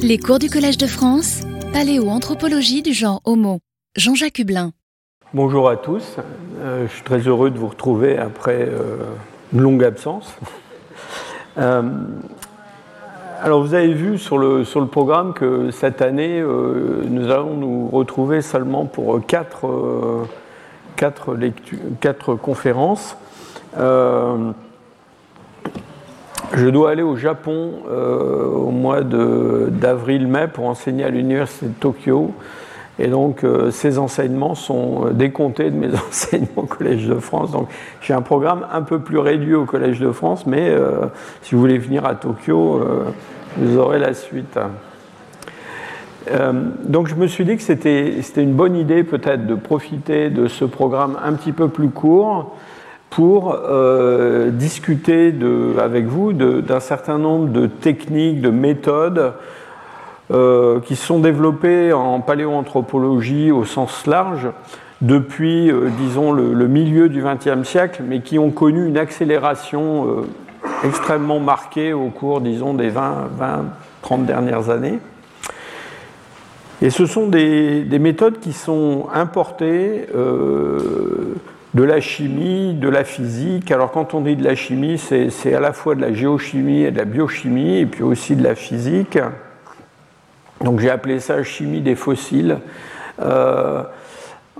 Les cours du Collège de France, paléoanthropologie du genre Homo. Jean-Jacques Hublin. Bonjour à tous, euh, je suis très heureux de vous retrouver après euh, une longue absence. Euh, alors vous avez vu sur le, sur le programme que cette année, nous allons nous retrouver seulement pour quatre, quatre, quatre conférences. Je dois aller au Japon euh, au mois d'avril-mai pour enseigner à l'université de Tokyo. Et donc, euh, ces enseignements sont euh, décomptés de mes enseignements au Collège de France. Donc, j'ai un programme un peu plus réduit au Collège de France, mais si vous voulez venir à Tokyo, vous aurez la suite. donc, je me suis dit que c'était une bonne idée peut-être de profiter de ce programme un petit peu plus court pour euh, discuter avec vous d'un certain nombre de techniques, de méthodes euh, qui sont développées en paléoanthropologie au sens large depuis, euh, disons, le, milieu du XXe siècle, mais qui ont connu une accélération extrêmement marquée au cours, disons, des 20, 20 30 dernières années. Et ce sont des, des méthodes qui sont importées de la chimie, de la physique. Alors quand on dit de la chimie, c'est à la fois de la géochimie et de la biochimie, et puis aussi de la physique. Donc j'ai appelé ça chimie des fossiles. Euh,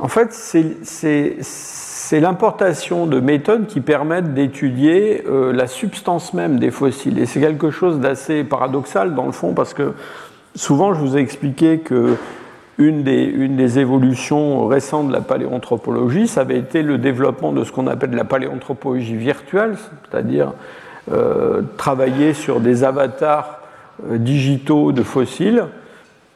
en fait, c'est l'importation de méthodes qui permettent d'étudier euh, la substance même des fossiles. Et c'est quelque chose d'assez paradoxal dans le fond, parce que souvent je vous ai expliqué que une des, évolutions récentes de la paléanthropologie, ça avait été le développement de ce qu'on appelle la paléanthropologie virtuelle, c'est-à-dire euh, travailler sur des avatars euh, digitaux de fossiles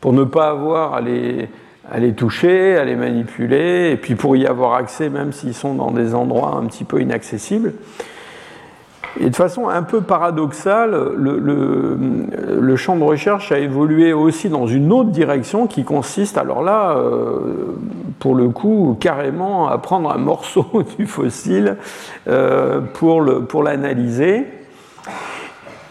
pour ne pas avoir à les, à les toucher, à les manipuler, et puis pour y avoir accès même s'ils sont dans des endroits un petit peu inaccessibles. Et de façon un peu paradoxale, le, champ de recherche a évolué aussi dans une autre direction qui consiste, alors là, euh, pour le coup, carrément à prendre un morceau du fossile euh, pour l'analyser.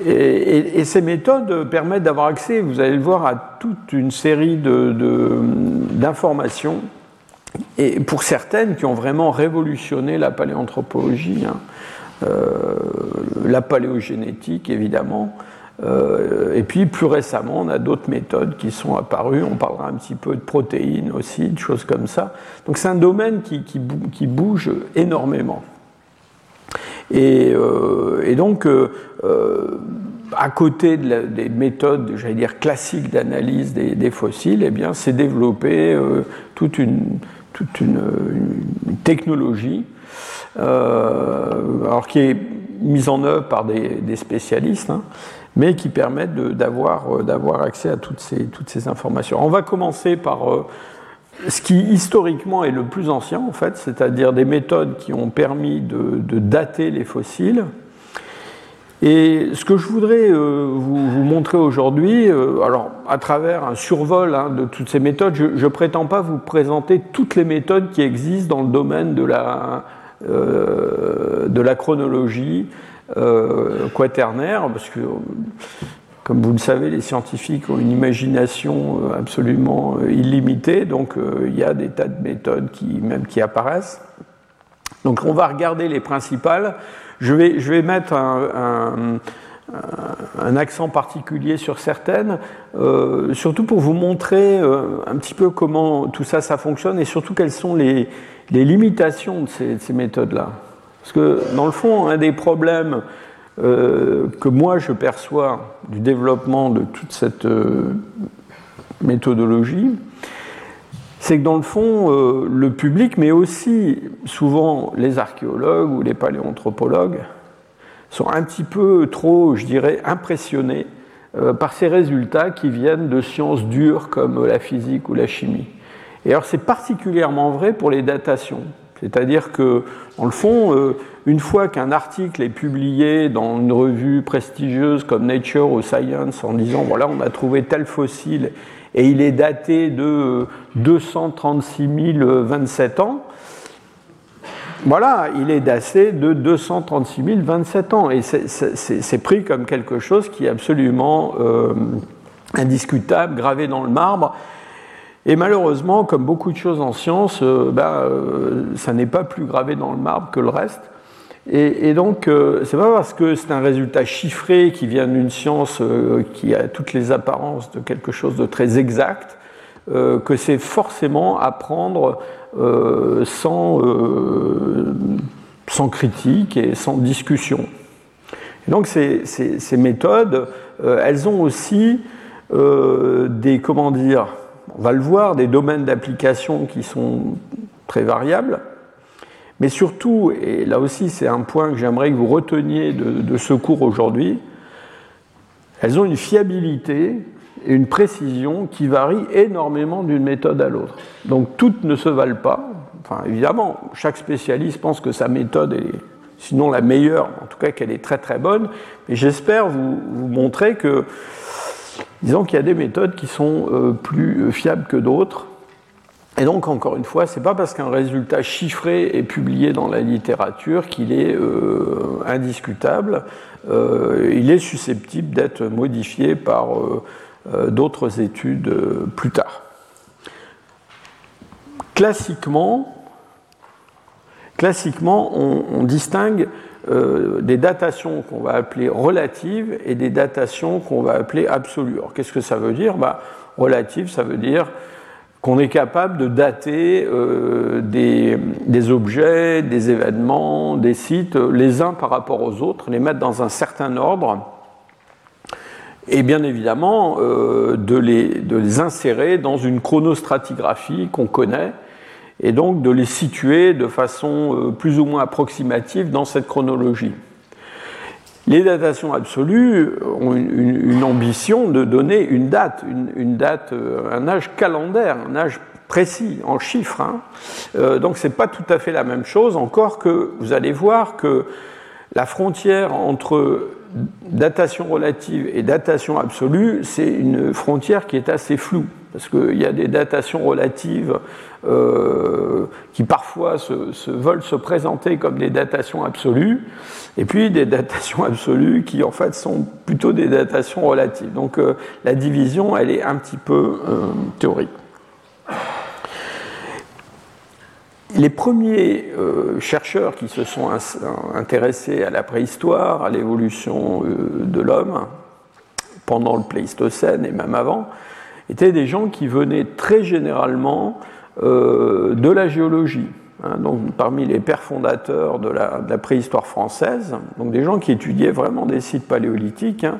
Et, ces méthodes permettent d'avoir accès, vous allez le voir, à toute une série d'informations, et pour certaines qui ont vraiment révolutionné la paléanthropologie. Hein. Euh, la paléogénétique évidemment. Euh, et puis plus récemment, on a d'autres méthodes qui sont apparues. On parlera un petit peu de protéines aussi, de choses comme ça. Donc c'est un domaine qui, bouge énormément. Et, euh, donc, à côté des méthodes, j'allais dire classiques d'analyse des, fossiles, eh bien, s'est développé toute, une, technologie alors qui est mise en œuvre par des, spécialistes, hein, mais qui permettent euh, d'avoir accès à toutes ces, toutes ces informations. On va commencer par euh, ce qui historiquement est le plus ancien, en fait, c'est-à-dire des méthodes qui ont permis de, dater les fossiles. Et ce que je voudrais vous, montrer aujourd'hui, alors à travers un survol hein, de toutes ces méthodes, je ne prétends pas vous présenter toutes les méthodes qui existent dans le domaine de la euh, de la chronologie euh, quaternaire, parce que, comme vous le savez, les scientifiques ont une imagination euh, absolument illimitée, donc il y a des tas de méthodes qui, même qui apparaissent. Donc on va regarder les principales. Je vais, je vais mettre un, accent particulier sur certaines, surtout pour vous montrer un petit peu comment tout ça, ça fonctionne et surtout quelles sont les, limitations de ces, méthodes-là. Parce que dans le fond, un des problèmes euh, que moi je perçois du développement de toute cette euh, méthodologie, c'est que dans le fond, euh, le public, mais aussi souvent les archéologues ou les paléanthropologues, sont un petit peu trop, je dirais, impressionnés par ces résultats qui viennent de sciences dures comme la physique ou la chimie. Et alors c'est particulièrement vrai pour les datations. C'est-à-dire que, dans le fond, euh, une fois qu'un article est publié dans une revue prestigieuse comme Nature ou Science en disant voilà, on a trouvé tel fossile et il est daté de 236 027 ans, voilà, il est daté de 236 027 ans. Et c'est pris comme quelque chose qui est absolument euh, indiscutable, gravé dans le marbre. Et malheureusement, comme beaucoup de choses en science, ben, ça n'est pas plus gravé dans le marbre que le reste. Et, donc, euh, c'est pas parce que c'est un résultat chiffré qui vient d'une science euh, qui a toutes les apparences de quelque chose de très exact euh, que c'est forcément à prendre sans, sans, critique et sans discussion. Et donc, ces, ces méthodes, elles ont aussi des, comment dire, on va le voir, des domaines d'application qui sont très variables. Mais surtout, et là aussi c'est un point que j'aimerais que vous reteniez de, ce cours aujourd'hui, elles ont une fiabilité une précision qui varient énormément d'une méthode à l'autre. Donc toutes ne se valent pas. Enfin, évidemment, chaque spécialiste pense que sa méthode est sinon la meilleure, en tout cas qu'elle est très très bonne. Mais j'espère vous, montrer que, disons qu'il y a des méthodes qui sont euh, plus fiables que d'autres. Et donc, encore une fois, ce n'est pas parce qu'un résultat chiffré est publié dans la littérature qu'il est euh, indiscutable. Euh, il est susceptible d'être modifié par euh, d'autres études plus tard. Classiquement, on, distingue des datations qu'on va appeler relatives et des datations qu'on va appeler absolues. Alors, qu'est-ce que ça veut dire? Bah, Relative, ça veut dire qu'on est capable de dater euh, des, objets, des événements, des sites, les uns par rapport aux autres, les mettre dans un certain ordre, et bien évidemment euh, de, les, de, les, insérer dans une chronostratigraphie qu'on connaît, et donc de les situer de façon euh, plus ou moins approximative dans cette chronologie. Les datations absolues ont une, ambition de donner une date, une, date, euh, un âge calendaire, un âge précis en chiffres. Hein. Donc c'est pas tout à fait la même chose, encore que vous allez voir que la frontière entre datation relative et datation absolue, c'est une frontière qui est assez floue, parce qu'il y a des datations relatives euh, qui parfois veulent se présenter comme des datations absolues, et puis des datations absolues qui en fait sont plutôt des datations relatives. Donc euh, la division, elle est un petit peu euh, théorique. Les premiers euh, chercheurs qui se sont intéressés à la préhistoire, à l'évolution de l'homme, pendant le Pléistocène et même avant, étaient des gens qui venaient très généralement de la géologie. Hein, donc parmi les pères fondateurs de la, préhistoire française, donc des gens qui étudiaient vraiment des sites paléolithiques, hein,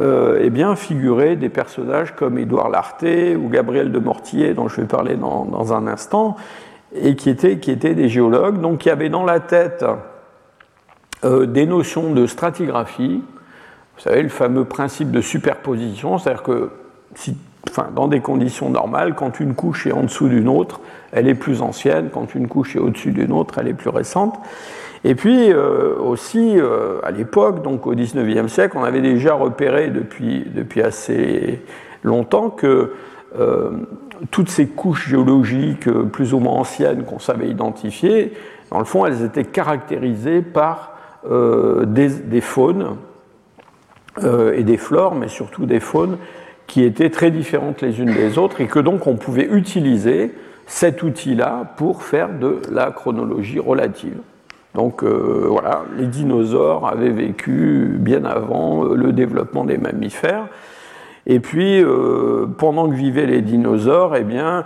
euh, bien figuraient des personnages comme Édouard Larté ou Gabriel de Mortier, dont je vais parler dans, un instant, et qui étaient, des géologues, donc qui avaient dans la tête euh, des notions de stratigraphie, vous savez, le fameux principe de superposition, c'est-à-dire que enfin, dans des conditions normales, quand une couche est en dessous d'une autre, elle est plus ancienne, quand une couche est au-dessus d'une autre, elle est plus récente. Et puis euh, aussi, euh, à l'époque, donc au XIXe siècle, on avait déjà repéré depuis assez longtemps que euh, toutes ces couches géologiques plus ou moins anciennes qu'on savait identifier, dans le fond, elles étaient caractérisées par des, des, faunes et des flores, mais surtout des faunes qui étaient très différentes les unes des autres et que donc on pouvait utiliser cet outil-là pour faire de la chronologie relative. Donc euh, voilà, les dinosaures avaient vécu bien avant euh, le développement des mammifères. Et puis, euh, pendant que vivaient les dinosaures, eh bien,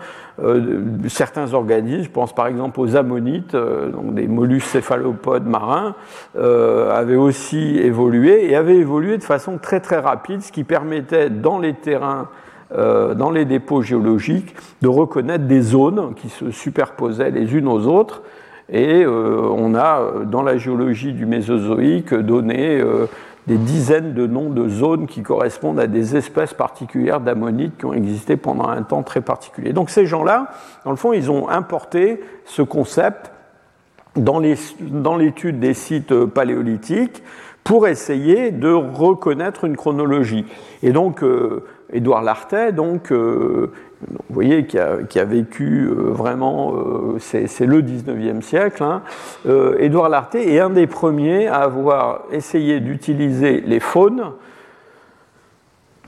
certains organismes, je pense par exemple aux ammonites, donc des mollusques céphalopodes marins, avaient aussi évolué et avaient évolué de façon très très rapide, ce qui permettait dans les terrains euh, dans les dépôts géologiques de reconnaître des zones qui se superposaient les unes aux autres. Et euh, on a, euh, dans la géologie du Mésozoïque, donné des dizaines de noms de zones qui correspondent à des espèces particulières d'ammonites qui ont existé pendant un temps très particulier. Donc ces gens-là, dans le fond, ils ont importé ce concept dans l'étude des sites paléolithiques pour essayer de reconnaître une chronologie. Et donc, Édouard Lartet, donc, euh, vous voyez, qui a, vécu euh, vraiment, euh, c'est le 19e siècle. Hein. Édouard Lartet est un des premiers à avoir essayé d'utiliser les faunes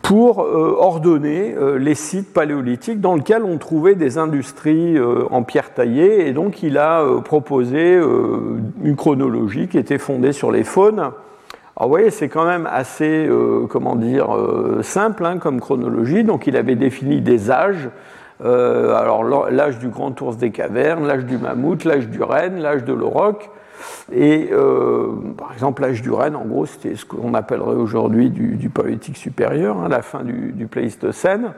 pour ordonner les sites paléolithiques dans lesquels on trouvait des industries en pierre taillée. Et donc il a proposé une chronologie qui était fondée sur les faunes. Alors vous voyez, c'est quand même assez, comment dire, simple hein, comme chronologie. Donc il avait défini des âges euh, alors l'âge du grand ours des cavernes, l'âge du mammouth, l'âge du renne, l'âge de l'auroch. Et euh, par exemple, l'âge du renne, en gros, c'était ce qu'on appellerait aujourd'hui du, du, supérieur, hein, la fin du, Pléistocène.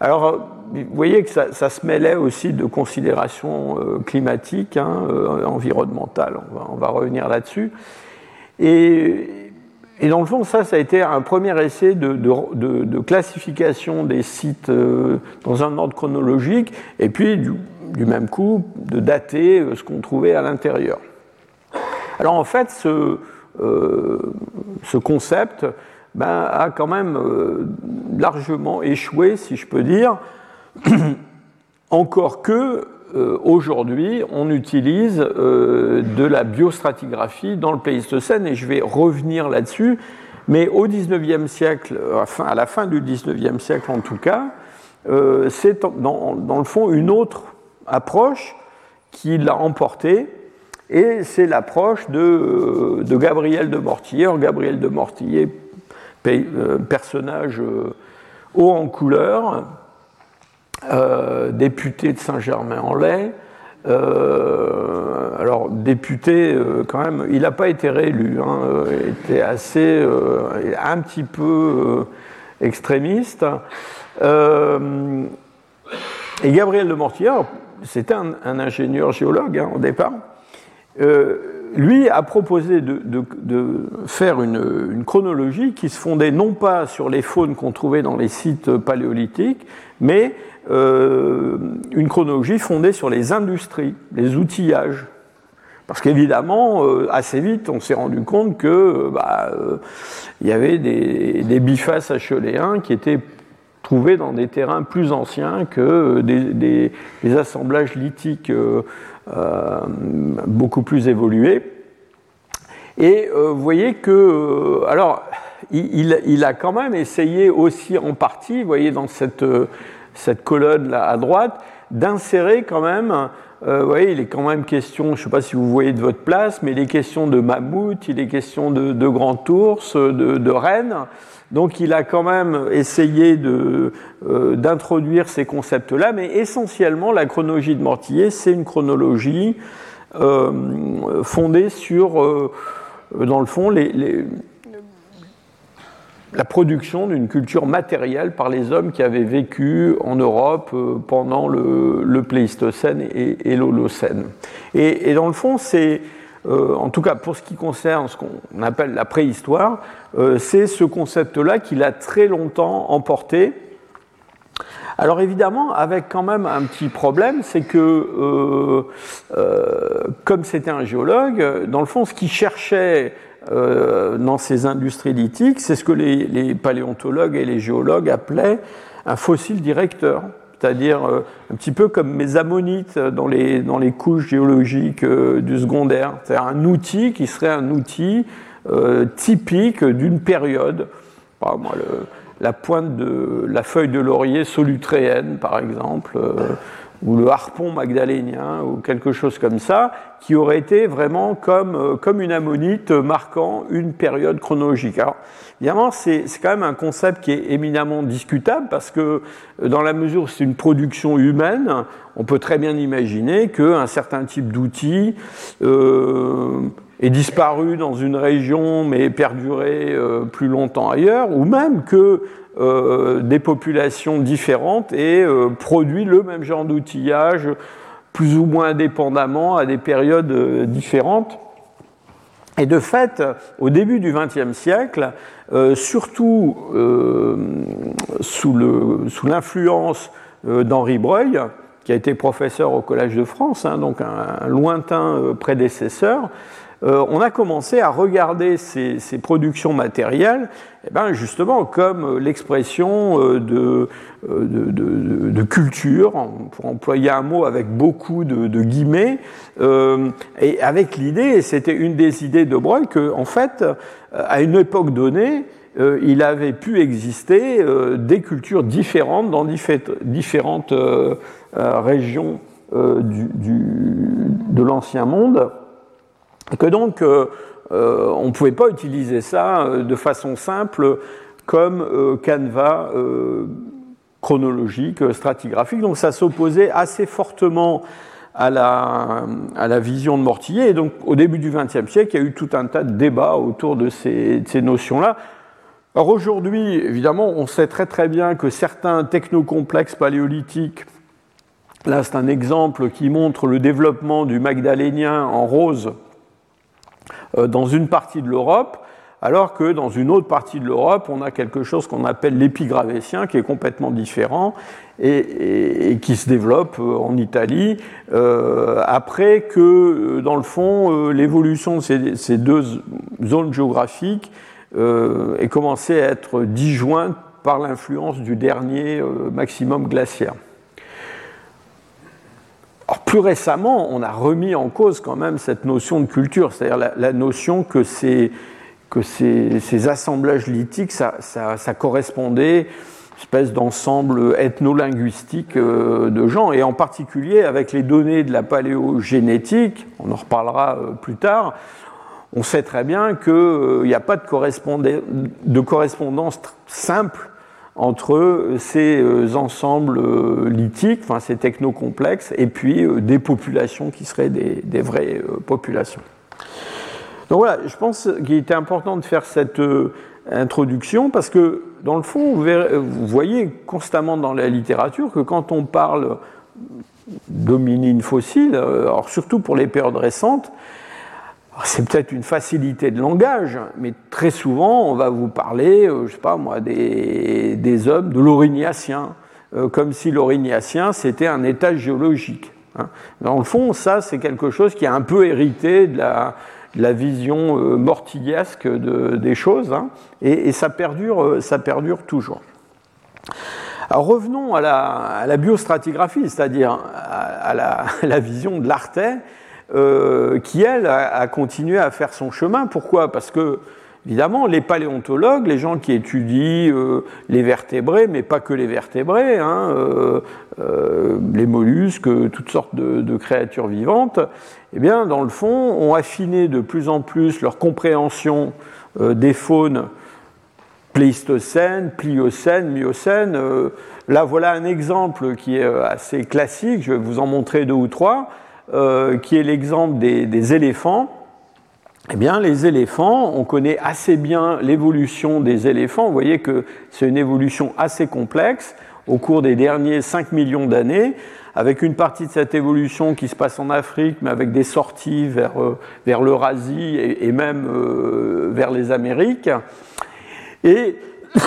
Alors, vous voyez que ça, se mêlait aussi de considérations euh, climatiques, hein, environnementales, on va revenir là-dessus. Et, et dans le fond, ça, ça a été un premier essai de, classification des sites euh, dans un ordre chronologique, et puis du, même coup, de dater euh, ce qu'on trouvait à l'intérieur. Alors en fait, ce, euh, ce concept ben, a quand même largement échoué, si je peux dire, encore que euh, aujourd'hui, on utilise euh, de la biostratigraphie dans le Pléistocène, et je vais revenir là-dessus. Mais au XIXe siècle, à la fin du XIXe siècle en tout cas, euh, c'est dans, le fond une autre approche qui l'a emporté, et c'est l'approche de, Gabriel de Mortillier. Gabriel de Mortillier, personnage haut en couleur, euh, député de Saint-Germain-en-Laye. Euh, alors, député, euh, quand même, il n'a pas été réélu, hein, il était assez, un petit peu extrémiste. et Gabriel de Mortier, c'était un, ingénieur géologue hein, au départ, lui a proposé de, faire une, chronologie qui se fondait non pas sur les faunes qu'on trouvait dans les sites paléolithiques, mais euh, une chronologie fondée sur les industries, les outillages. Parce qu'évidemment, euh, assez vite, on s'est rendu compte que euh, bah, il y avait des, bifaces acheléens qui étaient trouvés dans des terrains plus anciens que des, assemblages lithiques beaucoup plus évolués. Et vous voyez que, alors, il, il, a quand même essayé aussi en partie, vous voyez, dans cette cette colonne là à droite, d'insérer quand même, euh, vous voyez, il est quand même question, je ne sais pas si vous voyez de votre place, mais il est question de mammouth, il est question de, grand ours, de, de rennes. Donc il a quand même essayé euh, d'introduire ces concepts-là, mais essentiellement la chronologie de Mortillier, c'est une chronologie euh, fondée sur, dans le fond, les, la production d'une culture matérielle par les hommes qui avaient vécu en Europe euh, pendant le, Pléistocène et, l'Holocène. Et, dans le fond, c'est, euh, en tout cas pour ce qui concerne ce qu'on appelle la préhistoire, euh, c'est ce concept-là qui l'a très longtemps emporté. Alors évidemment, avec quand même un petit problème, c'est que comme c'était un géologue, dans le fond, ce qu'il cherchait euh, dans ces industries lithiques, c'est ce que les, paléontologues et les géologues appelaient un fossile directeur, c'est-à-dire euh, un petit peu comme mes ammonites dans les, couches géologiques euh, du secondaire, c'est-à-dire un outil qui serait un outil typique d'une période. la pointe de la feuille de laurier solutréenne, par exemple ou le harpon magdalénien, ou quelque chose comme ça, qui aurait été vraiment comme, euh, comme une ammonite marquant une période chronologique. Alors, évidemment, c'est quand même un concept qui est éminemment discutable, parce que euh, dans la mesure où c'est une production humaine, on peut très bien imaginer qu'un certain type d'outil euh, est disparu dans une région, mais perduré euh, plus longtemps ailleurs, ou même que euh, des populations différentes et euh, produit le même genre d'outillage plus ou moins indépendamment à des périodes euh, différentes. Et de fait, au début du XXe siècle, surtout sous l'influence d'Henri Breuil, qui a été professeur au Collège de France, hein, donc un, lointain prédécesseur, euh, on a commencé à regarder ces, productions matérielles eh ben justement comme l'expression euh, de, euh, de, culture, pour employer un mot avec beaucoup de, guillemets, et avec l'idée, et c'était une des idées de Breuil, qu'en en fait, à une époque donnée, il avait pu exister des cultures différentes dans différentes régions de l'ancien monde, que donc on ne pouvait pas utiliser ça de façon simple comme canevas chronologique, stratigraphique. Donc ça s'opposait assez fortement à la, à la, vision de Mortillet. Et donc au début du XXe siècle, il y a eu tout un tas de débats autour de ces, ces notions-là. Alors aujourd'hui, évidemment, on sait très très bien que certains technocomplexes paléolithiques, là c'est un exemple qui montre le développement du magdalénien en rose euh, dans une partie de l'Europe, alors que dans une autre partie de l'Europe, on a quelque chose qu'on appelle l'épigravétien, qui est complètement différent et, qui se développe euh, en Italie, euh, après que, euh, dans le fond, l'évolution de ces, deux zones géographiques ait commencé à être disjointe par l'influence du dernier maximum glaciaire. Alors, plus récemment, on a remis en cause quand même cette notion de culture, c'est-à-dire la, notion que ces, assemblages lithiques, ça, correspondait à une espèce d'ensemble ethno-linguistique euh, de gens, et en particulier avec les données de la paléogénétique, on en reparlera euh, plus tard, on sait très bien qu'il n'y euh, a pas de correspondance simple entre ces ensembles lithiques, enfin ces technocomplexes, et puis des populations qui seraient des vraies populations. Donc voilà, je pense qu'il était important de faire cette euh, introduction parce que, dans le fond, vous, voyez constamment dans la littérature que quand on parle d'hominines fossiles, euh, alors surtout pour les périodes récentes, c'est peut-être une facilité de langage, mais très souvent, on va vous parler, euh, je sais pas moi, des, hommes de l'Aurignacien, comme si l'Aurignacien, c'était un état géologique. Hein. Dans le fond, ça, c'est quelque chose qui est un peu hérité de la, la vision euh, mortillesque des choses, hein, et, ça, perdure, euh, ça perdure toujours. Alors revenons à la, biostratigraphie, c'est-à-dire à, la, vision de l'Artet, euh, qui, elle, a, continué à faire son chemin. Pourquoi? Parce que Évidemment, les paléontologues, les gens qui étudient euh, les vertébrés, mais pas que les vertébrés, hein, euh, les mollusques, toutes sortes de, créatures vivantes, eh bien, dans le fond, ont affiné de plus en plus leur compréhension des faunes pléistocènes, pliocènes, miocènes. là, voilà un exemple qui est assez classique, je vais vous en montrer deux ou trois, qui est l'exemple des éléphants. Eh bien, les éléphants, on connaît assez bien l'évolution des éléphants. Vous voyez que c'est une évolution assez complexe au cours des derniers 5 millions d'années, avec une partie de cette évolution qui se passe en Afrique, mais avec des sorties vers, euh, vers l'Eurasie et, même euh, vers les Amériques. Et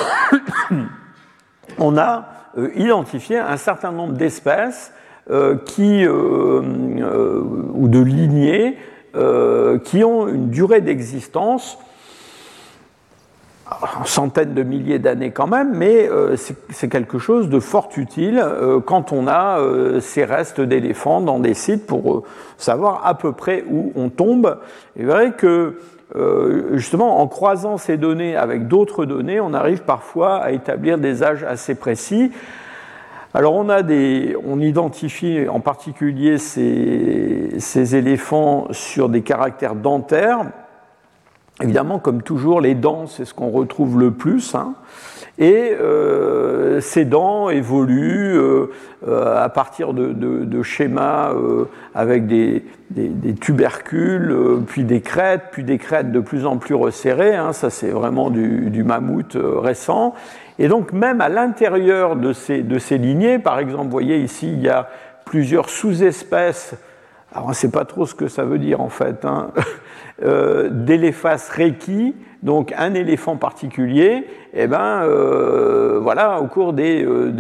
on a euh, identifié un certain nombre d'espèces qui, ou de lignées euh, qui ont une durée d'existence en centaines de milliers d'années quand même, mais euh, c'est quelque chose de fort utile euh, quand on a ces restes d'éléphants dans des sites pour savoir à peu près où on tombe. Il est vrai que justement en croisant ces données avec d'autres données, on arrive parfois à établir des âges assez précis. Alors on, a des, on identifie en particulier ces, éléphants sur des caractères dentaires. Évidemment, comme toujours, les dents, c'est ce qu'on retrouve le plus. Hein. Et euh, ces dents évoluent euh, euh, à partir de, schémas avec des, tubercules, puis des crêtes, puis des crêtes de plus en plus resserrées. Hein. Ça, c'est vraiment du, du mammouth récent. Et donc même à l'intérieur de ces, lignées, par exemple, vous voyez ici, il y a plusieurs sous-espèces, alors on ne sait pas trop ce que ça veut dire en fait, hein, euh, d'éléphas reiki, donc un éléphant particulier, eh ben euh, voilà, au cours des, euh,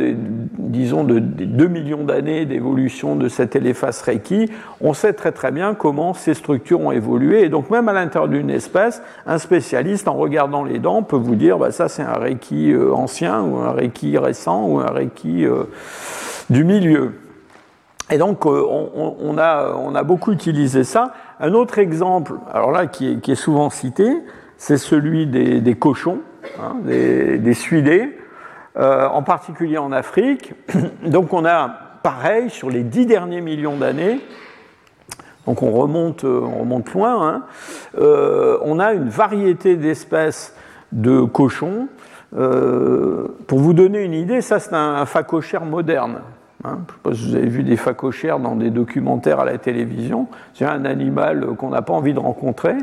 disons de, 2 millions d'années d'évolution de cet éléphas reiki, on sait très très bien comment ces structures ont évolué. Et donc même à l'intérieur d'une espèce, un spécialiste en regardant les dents peut vous dire, bah, ça c'est un reiki euh, ancien ou un reiki récent ou un reiki du milieu. Et donc, on, a, on, a, beaucoup utilisé ça. Un autre exemple, alors là, qui est, souvent cité, c'est celui des, cochons. hein, des, des suidés, en particulier en Afrique. Donc on a pareil sur les dix derniers millions d'années. Donc on remonte, on remonte loin. Hein, on a une variété d'espèces de cochons. pour vous donner une idée, ça c'est un, un phacochère moderne. Hein, je ne sais pas si vous avez vu des phacochères dans des documentaires à la télévision. C'est un animal qu'on n'a pas envie de rencontrer.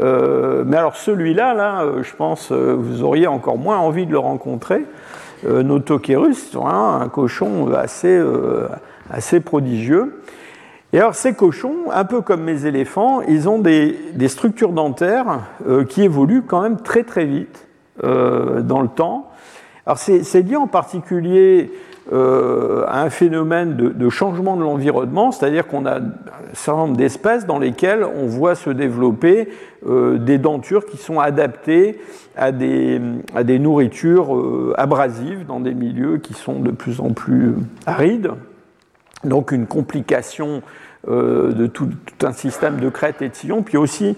Euh, mais alors celui-là, là, euh, je pense, euh, vous auriez encore moins envie de le rencontrer. Euh, un cochon assez, assez prodigieux. Et alors ces cochons, un peu comme mes éléphants, ils ont des, des structures dentaires qui évoluent quand même très très vite dans le temps. Alors c'est lié en particulier euh, à un phénomène de, changement de l'environnement, c'est-à-dire qu'on a un certain nombre d'espèces dans lesquelles on voit se développer euh, des dentures qui sont adaptées à des, nourritures euh, abrasives dans des milieux qui sont de plus en plus arides. Donc une complication de tout, un système de crête et de sillon, puis aussi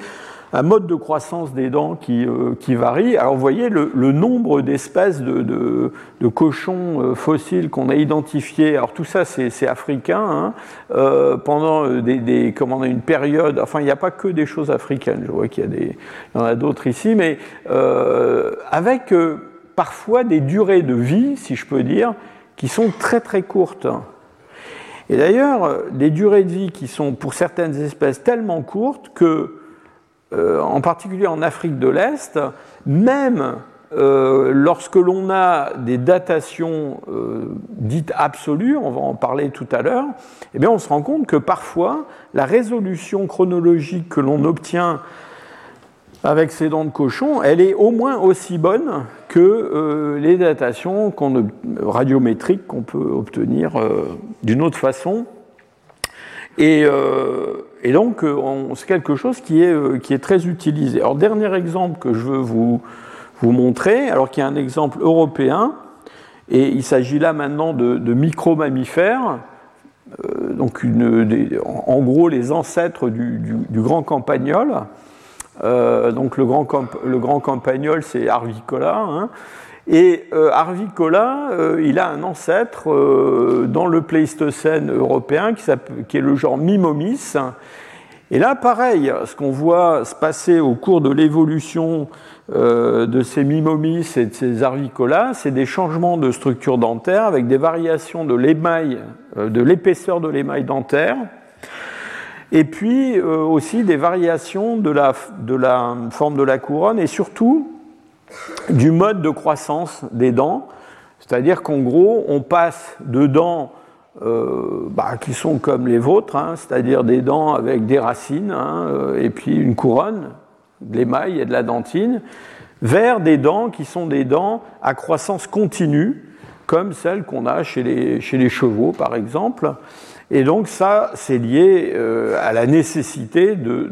un mode de croissance des dents qui, euh, qui varie. Alors vous voyez le, nombre d'espèces de, de, cochons euh, fossiles qu'on a identifiés. Alors tout ça c'est africain. Hein. Euh, pendant des, des comment une période, enfin il n'y a pas que des choses africaines. Je vois qu'il y, a des, il y en a d'autres ici, mais avec parfois des durées de vie, si je peux dire, qui sont très très courtes. Et d'ailleurs, des durées de vie qui sont pour certaines espèces tellement courtes que euh, en particulier en Afrique de l'Est, même euh, lorsque l'on a des datations euh, dites absolues, on va en parler tout à l'heure, eh bien on se rend compte que parfois la résolution chronologique que l'on obtient avec ces dents de cochon, elle est au moins aussi bonne que les datations radiométriques qu'on peut obtenir d'une autre façon. Et, et donc, euh, c'est quelque chose qui est, euh, qui est très utilisé. Alors, dernier exemple que je veux vous, vous montrer, alors qu'il y a un exemple européen, et il s'agit là maintenant de, de micro-mammifères, euh, donc en gros les ancêtres du, du, grand campagnol. donc le grand, le grand campagnol, c'est Arvicola. Hein, et euh, euh, il a un ancêtre euh, dans le Pléistocène européen qui, est le genre Mimomis. Et là, pareil, ce qu'on voit se passer au cours de l'évolution de ces Mimomis et de ces Arvicola, c'est des changements de structure dentaire avec des variations de l'émail, de l'épaisseur de l'émail dentaire. Et puis aussi des variations de la forme de la couronne et surtout du mode de croissance des dents, c'est-à-dire qu'en gros, on passe de dents euh, bah, qui sont comme les vôtres, hein, c'est-à-dire des dents avec des racines hein, euh, et puis une couronne, de l'émail et de la dentine, vers des dents qui sont des dents à croissance continue, comme celles qu'on a chez les, chevaux, par exemple. Et donc ça, c'est lié euh, à la nécessité de,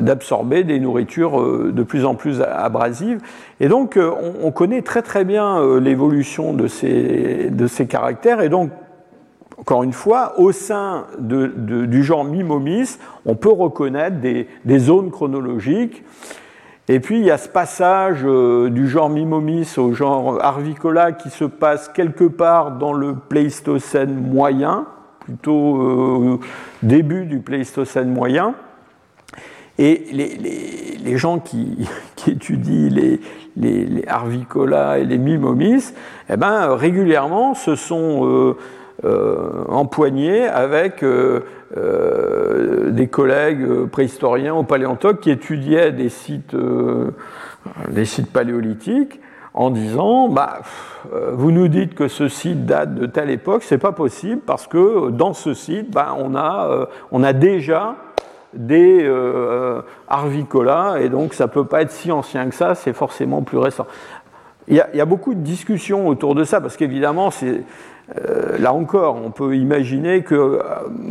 d'absorber des nourritures euh, de plus en plus abrasives. Et donc, euh, on, connaît très très bien l'évolution de ces, de ces caractères. Et donc, encore une fois, au sein du genre Mimomis, on peut reconnaître des, des, zones chronologiques. Et puis, il y a ce passage du genre Mimomis au genre Arvicola qui se passe quelque part dans le Pléistocène moyen, plutôt début du Pléistocène moyen. Et les, gens qui, étudient les, les, et les Mimomis, eh ben, régulièrement se sont euh, euh, empoignés avec euh, des collègues préhistoriens ou paléontologues qui étudiaient des sites, sites paléolithiques en disant bah, vous nous dites que ce site date de telle époque, c'est pas possible parce que dans ce site, bah, on a déjà des euh, Arvicola, et donc ça ne peut pas être si ancien que ça, c'est forcément plus récent. Il y, a, beaucoup de discussions autour de ça, parce qu'évidemment, c'est, euh, là encore, on peut imaginer que euh,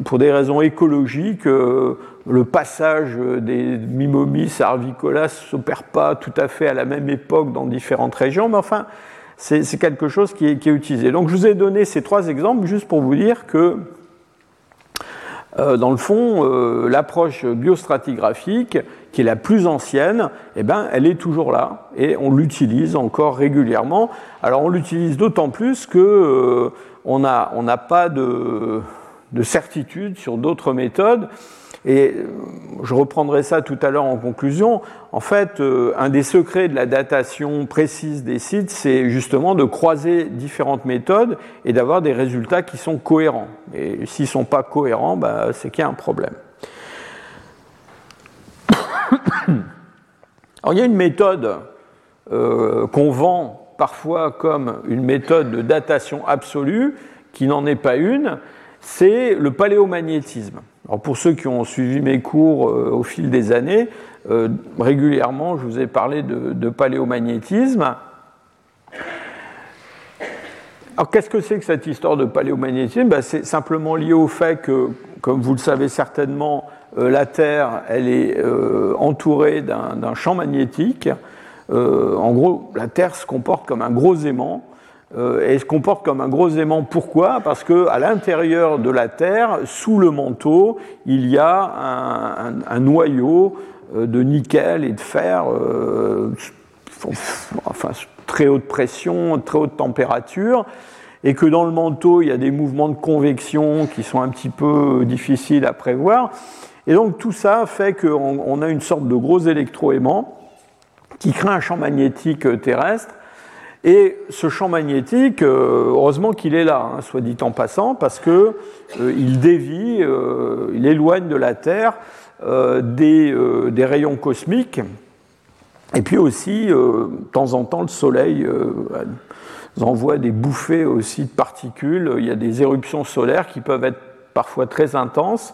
pour des raisons écologiques, le passage des Mimomis à Arvicola ne s'opère pas tout à fait à la même époque dans différentes régions, mais enfin, c'est, quelque chose qui est, utilisé. Donc je vous ai donné ces trois exemples juste pour vous dire que dans le fond, l'approche biostratigraphique, qui est la plus ancienne, eh ben, elle est toujours là et on l'utilise encore régulièrement. Alors on l'utilise d'autant plus que on n'a pas de certitude sur d'autres méthodes. Et euh, je reprendrai ça tout à l'heure en conclusion. En fait, euh, un des secrets de la datation précise des sites, c'est justement de croiser différentes méthodes et d'avoir des résultats qui sont cohérents. Et s'ils ne sont pas cohérents, bah, c'est qu'il y a un problème. Alors, il y a une méthode euh, qu'on vend parfois comme une méthode de datation absolue, qui n'en est pas une, c'est le paléomagnétisme. Alors pour ceux qui ont suivi mes cours euh, au fil des années, euh, régulièrement je vous ai parlé de, paléomagnétisme. Alors qu'est-ce que c'est que cette histoire de paléomagnétisme? Ben, C'est simplement lié au fait que, comme vous le savez certainement, euh, la Terre elle est entourée d'un champ magnétique en gros, la Terre se comporte comme un gros aimant. Euh, et se comporte comme un gros aimant. Pourquoi? Parce qu'à l'intérieur de la Terre, sous le manteau, il y a un, noyau euh, de nickel et de fer, enfin très haute pression, très haute température, et que dans le manteau, il y a des mouvements de convection qui sont un petit peu difficiles à prévoir. Et donc tout ça fait qu'on a une sorte de gros électroaimant qui crée un champ magnétique euh, terrestre. Et ce champ magnétique, euh, heureusement qu'il est là, hein, soit dit en passant, parce qu'il euh, dévie, il éloigne de la Terre des, des, rayons cosmiques. Et puis aussi, de temps en temps, le Soleil envoie des bouffées aussi de particules. Il y a des éruptions solaires qui peuvent être parfois très intenses.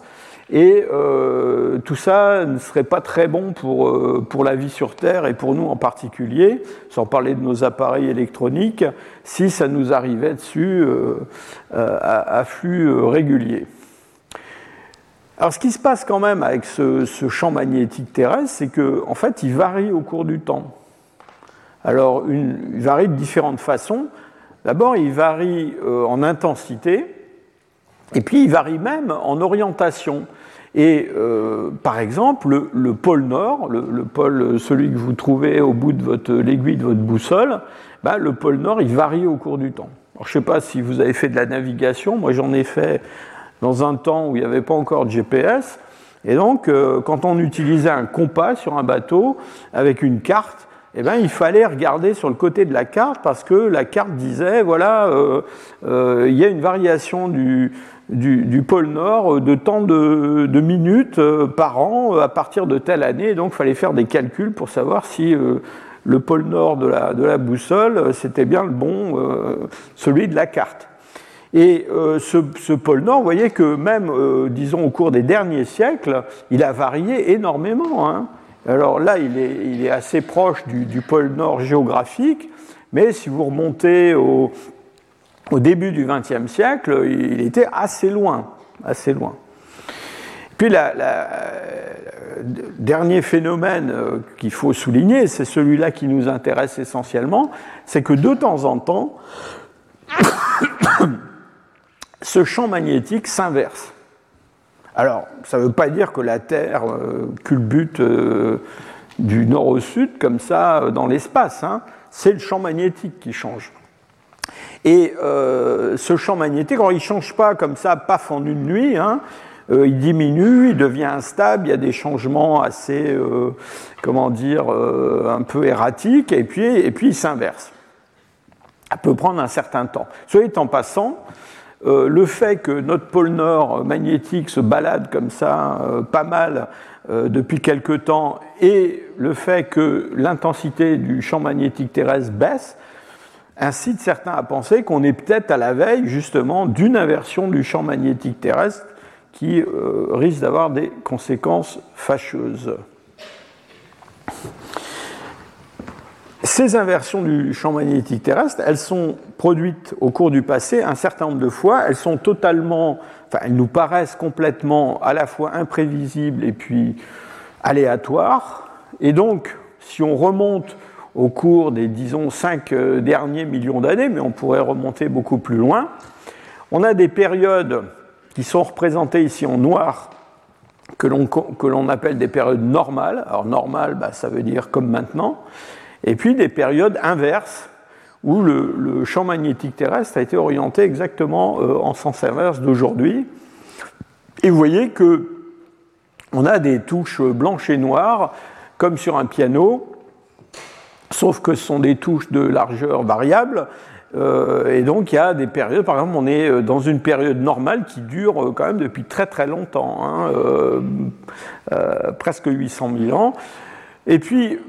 Et euh, tout ça ne serait pas très bon pour, euh, pour la vie sur Terre et pour nous en particulier, sans parler de nos appareils électroniques, si ça nous arrivait dessus euh, à, flux régulier. Alors ce qui se passe quand même avec ce, ce champ magnétique terrestre, c'est qu'en en fait il varie au cours du temps. Alors une, il varie de différentes façons. D'abord il varie en intensité, et puis il varie même en orientation. Et euh, par exemple, le, pôle nord, le, pôle, celui que vous trouvez au bout de l'aiguille de votre boussole, bah, le pôle nord, il varie au cours du temps. Alors, je ne sais pas si vous avez fait de la navigation, moi j'en ai fait dans un temps où il n'y avait pas encore de GPS. Et donc, euh, quand on utilisait un compas sur un bateau avec une carte, eh ben, il fallait regarder sur le côté de la carte parce que la carte disait, voilà, euh, il y a une variation du, du, pôle Nord de tant de, minutes euh, par an euh, à partir de telle année. donc, il fallait faire des calculs pour savoir si euh, le pôle Nord de la, de la boussole, c'était bien le bon, celui de la carte. Et ce, pôle Nord, vous voyez que même, disons, au cours des derniers siècles, il a varié énormément. Hein. Alors là, il est, il est assez proche du, du, pôle Nord géographique, mais si vous remontez au, au début du XXe siècle, il était assez loin, assez loin. Puis le dernier phénomène euh, qu'il faut souligner, c'est celui-là qui nous intéresse essentiellement, c'est que de temps en temps, ce champ magnétique s'inverse. Alors, ça ne veut pas dire que la Terre euh, culbute euh, du nord au sud comme ça dans l'espace, hein. c'est le champ magnétique qui change. Et euh, ce champ magnétique, il ne change pas comme ça, paf, en une nuit. Hein. Euh, il diminue, il devient instable, il y a des changements assez, euh, comment dire, un peu erratiques, et puis, et puis il s'inverse. Ça peut prendre un certain temps. Soit en passant, le fait que notre pôle nord magnétique se balade comme ça pas mal depuis quelque temps et le fait que l'intensité du champ magnétique terrestre baisse, incite certains à penser qu'on est peut-être à la veille justement d'une inversion du champ magnétique terrestre qui euh, risque d'avoir des conséquences fâcheuses. Ces inversions du champ magnétique terrestre, elles sont produites au cours du passé un certain nombre de fois, elles sont totalement, enfin elles nous paraissent complètement à la fois imprévisibles et puis aléatoires, et donc si on remonte au cours des, disons, cinq euh, derniers millions d'années, mais on pourrait remonter beaucoup plus loin. On a des périodes qui sont représentées ici en noir, que l'on appelle des périodes normales. Alors normales, bah, ça veut dire comme maintenant. Et puis des périodes inverses, où le, champ magnétique terrestre a été orienté exactement euh, en sens inverse d'aujourd'hui. Et vous voyez que on a des touches blanches et noires, comme sur un piano, sauf que ce sont des touches de largeur variable. Euh, et donc il y a des périodes, par exemple, on est euh, dans une période normale qui dure quand même depuis très très longtemps, hein, presque 800 000 ans. Et puis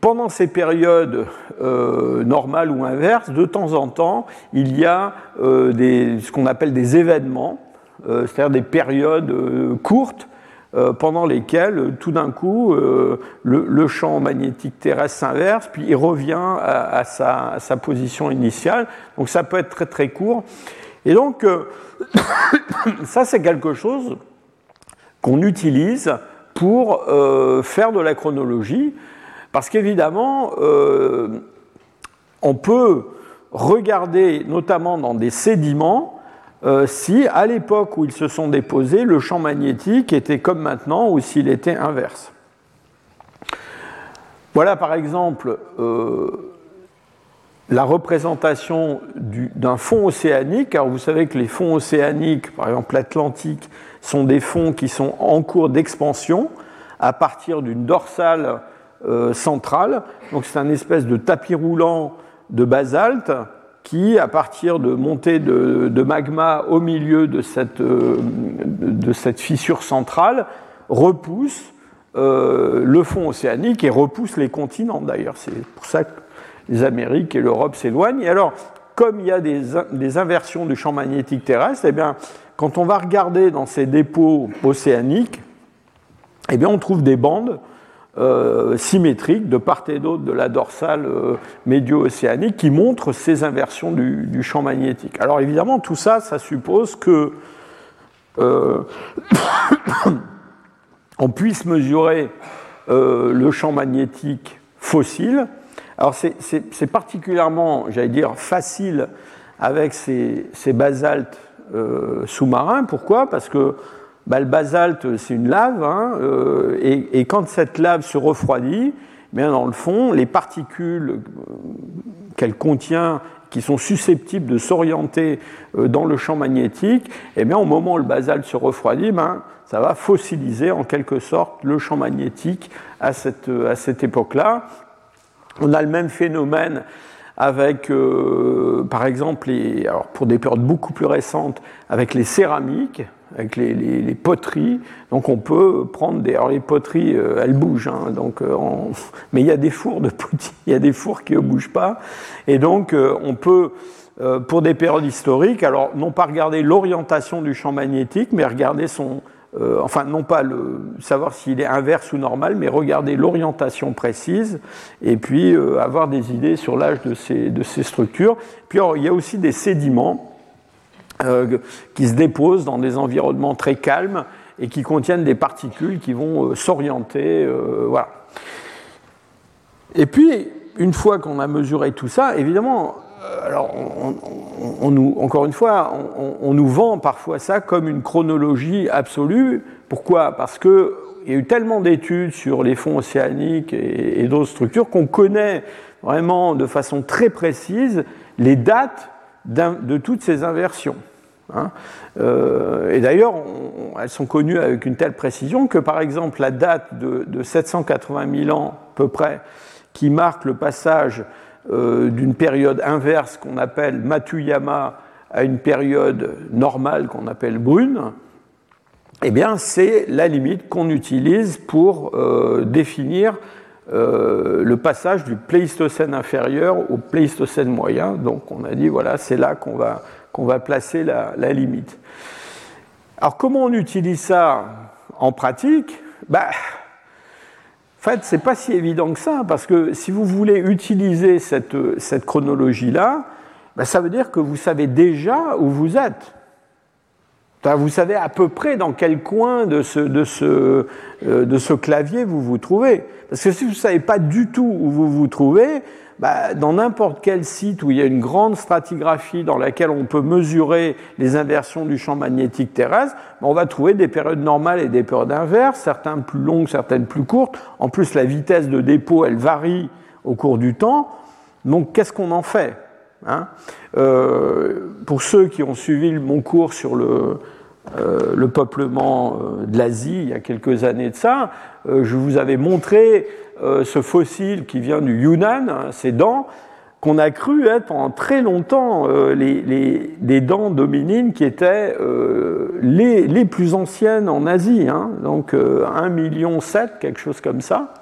pendant ces périodes euh, normales ou inverses, de temps en temps, il y a euh, ce qu'on appelle des événements, euh, c'est-à-dire des périodes courtes pendant lesquelles, tout d'un coup, le, champ magnétique terrestre s'inverse, puis il revient à, sa, position initiale. Donc ça peut être très très court. Et donc, ça c'est quelque chose qu'on utilise pour faire de la chronologie. Parce qu'évidemment, euh, on peut regarder, notamment dans des sédiments, euh, si à l'époque où ils se sont déposés, le champ magnétique était comme maintenant ou s'il était inverse. Voilà par exemple euh, la représentation d'un fond océanique. Alors vous savez que les fonds océaniques, par exemple l'Atlantique, sont des fonds qui sont en cours d'expansion à partir d'une dorsale euh, centrale. Donc c'est un espèce de tapis roulant de basalte qui, à partir de montées de, magma au milieu de cette, euh, fissure centrale, repousse euh, le fond océanique et repousse les continents d'ailleurs. C'est pour ça que les Amériques et l'Europe s'éloignent. Et alors, comme il y a des, des, inversions du champ magnétique terrestre, eh bien, quand on va regarder dans ces dépôts océaniques, eh bien, on trouve des bandes euh, symétriques de part et d'autre de la dorsale euh, médio-océanique qui montrent ces inversions du, champ magnétique. Alors évidemment, tout ça, ça suppose que euh, on puisse mesurer le champ magnétique fossile. Alors c'est particulièrement, j'allais dire, facile avec ces, ces basaltes sous-marins. Pourquoi? Parce que bah, le basalte, c'est une lave, hein, euh, et, quand cette lave se refroidit, eh bien, dans le fond, les particules euh, qu'elle contient, qui sont susceptibles de s'orienter euh, dans le champ magnétique, eh bien, au moment où le basalte se refroidit, ben, ça va fossiliser en quelque sorte le champ magnétique à cette, à cette époque-là. On a le même phénomène avec, par exemple, alors pour des périodes beaucoup plus récentes, avec les céramiques avec les, poteries. Donc on peut prendre des. Alors les poteries, euh, elles bougent, hein, donc, euh, mais il y a des fours de il y a des fours qui ne bougent pas. Et donc euh, on peut, pour des périodes historiques, alors non pas regarder l'orientation du champ magnétique, mais regarder son. enfin, non pas le, savoir s'il est inverse ou normal, mais regarder l'orientation précise et puis avoir des idées sur l'âge de ces, de ces structures. Puis il y a aussi des sédiments euh, qui se déposent dans des environnements très calmes et qui contiennent des particules qui vont euh, s'orienter. Euh, voilà. Et puis, une fois qu'on a mesuré tout ça, évidemment, alors on, nous, encore une fois, on, nous vend parfois ça comme une chronologie absolue. Pourquoi? Parce qu'il y a eu tellement d'études sur les fonds océaniques et d'autres structures qu'on connaît vraiment de façon très précise les dates de toutes ces inversions. Hein. Euh, et d'ailleurs, elles sont connues avec une telle précision que, par exemple, la date de, 780 000 ans à peu près, qui marque le passage euh, d'une période inverse qu'on appelle Matuyama à une période normale qu'on appelle brune, eh bien, c'est la limite qu'on utilise pour euh, définir le passage du Pléistocène inférieur au Pléistocène moyen. Donc, on a dit, voilà, c'est là qu'on va qu'on va placer la, limite. Alors comment on utilise ça en pratique? Bah, En fait, ce n'est pas si évident que ça, parce que si vous voulez utiliser cette, cette chronologie-là, bah, ça veut dire que vous savez déjà où vous êtes. Vous savez à peu près dans quel coin de ce, de ce, de ce clavier vous vous trouvez. Parce que si vous ne savez pas du tout où vous vous trouvez, bah, dans n'importe quel site où il y a une grande stratigraphie dans laquelle on peut mesurer les inversions du champ magnétique terrestre, bah, on va trouver des périodes normales et des périodes inverses, certaines plus longues, certaines plus courtes. En plus, la vitesse de dépôt, elle varie au cours du temps. Donc, qu'est-ce qu'on en fait hein? Euh, Pour ceux qui ont suivi mon cours sur le, euh, le peuplement euh, de l'Asie il y a quelques années de ça, je vous avais montré euh, ce fossile qui vient du Yunnan, hein, ces dents, qu'on a cru être pendant très longtemps euh, les, des dents dominines qui étaient euh, les, les, plus anciennes en Asie, hein, donc 1,7 million, quelque chose comme ça.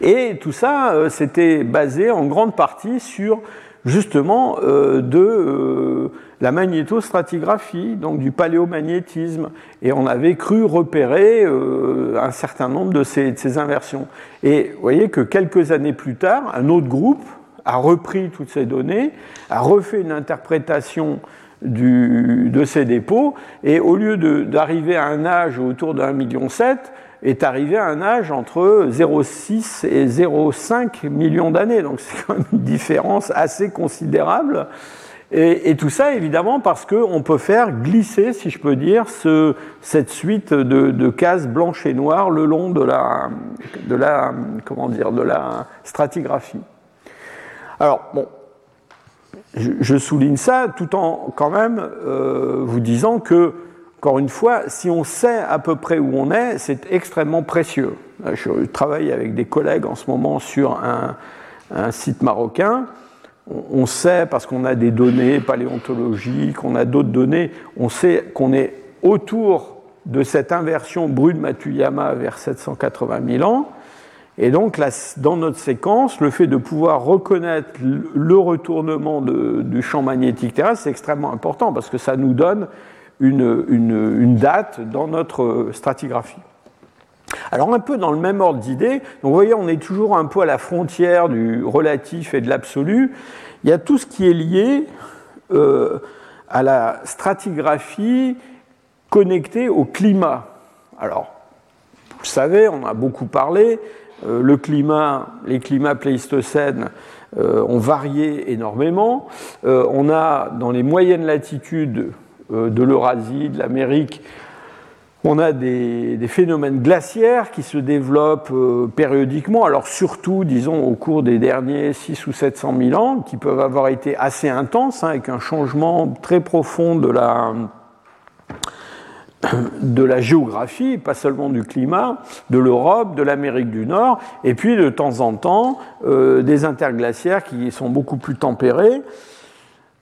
Et tout ça, c'était basé en grande partie sur justement de la magnétostratigraphie, donc du paléomagnétisme, et on avait cru repérer euh, un certain nombre de ces, inversions. Et vous voyez que quelques années plus tard, un autre groupe a repris toutes ces données, a refait une interprétation de ces dépôts, et au lieu d'arriver à un âge autour de 1,7 million, est arrivé à un âge entre 0,6 et 0,5 millions d'années. Donc c'est quand même une différence assez considérable. Et, tout ça, évidemment, parce qu'on peut faire glisser, si je peux dire, cette suite de, cases blanches et noires le long de la, de la, comment dire, de la stratigraphie. Alors, bon, je, souligne ça tout en quand même euh, vous disant que, encore une fois, si on sait à peu près où on est, c'est extrêmement précieux. Je travaille avec des collègues en ce moment sur un site marocain on sait, parce qu'on a des données paléontologiques, on a d'autres données, on sait qu'on est autour de cette inversion Brune-Matuyama vers 780 000 ans. Et donc, dans notre séquence, le fait de pouvoir reconnaître le retournement du champ magnétique terrestre, c'est extrêmement important parce que ça nous donne une date dans notre stratigraphie. Alors un peu dans le même ordre d'idée, vous voyez, on est toujours un peu à la frontière du relatif et de l'absolu. Il y a tout ce qui est lié euh, à la stratigraphie connectée au climat. Alors, vous le savez, on a beaucoup parlé, euh, le climat, les climats pléistocènes euh, ont varié énormément. on a dans les moyennes latitudes de l'Eurasie, de l'Amérique, on a des, phénomènes glaciaires qui se développent euh, périodiquement, alors surtout, disons, au cours des derniers 6 ou 700 000 ans, qui peuvent avoir été assez intenses, hein, avec un changement très profond de la, géographie, pas seulement du climat, de l'Europe, de l'Amérique du Nord, et puis de temps en temps euh, des interglaciaires qui sont beaucoup plus tempérés.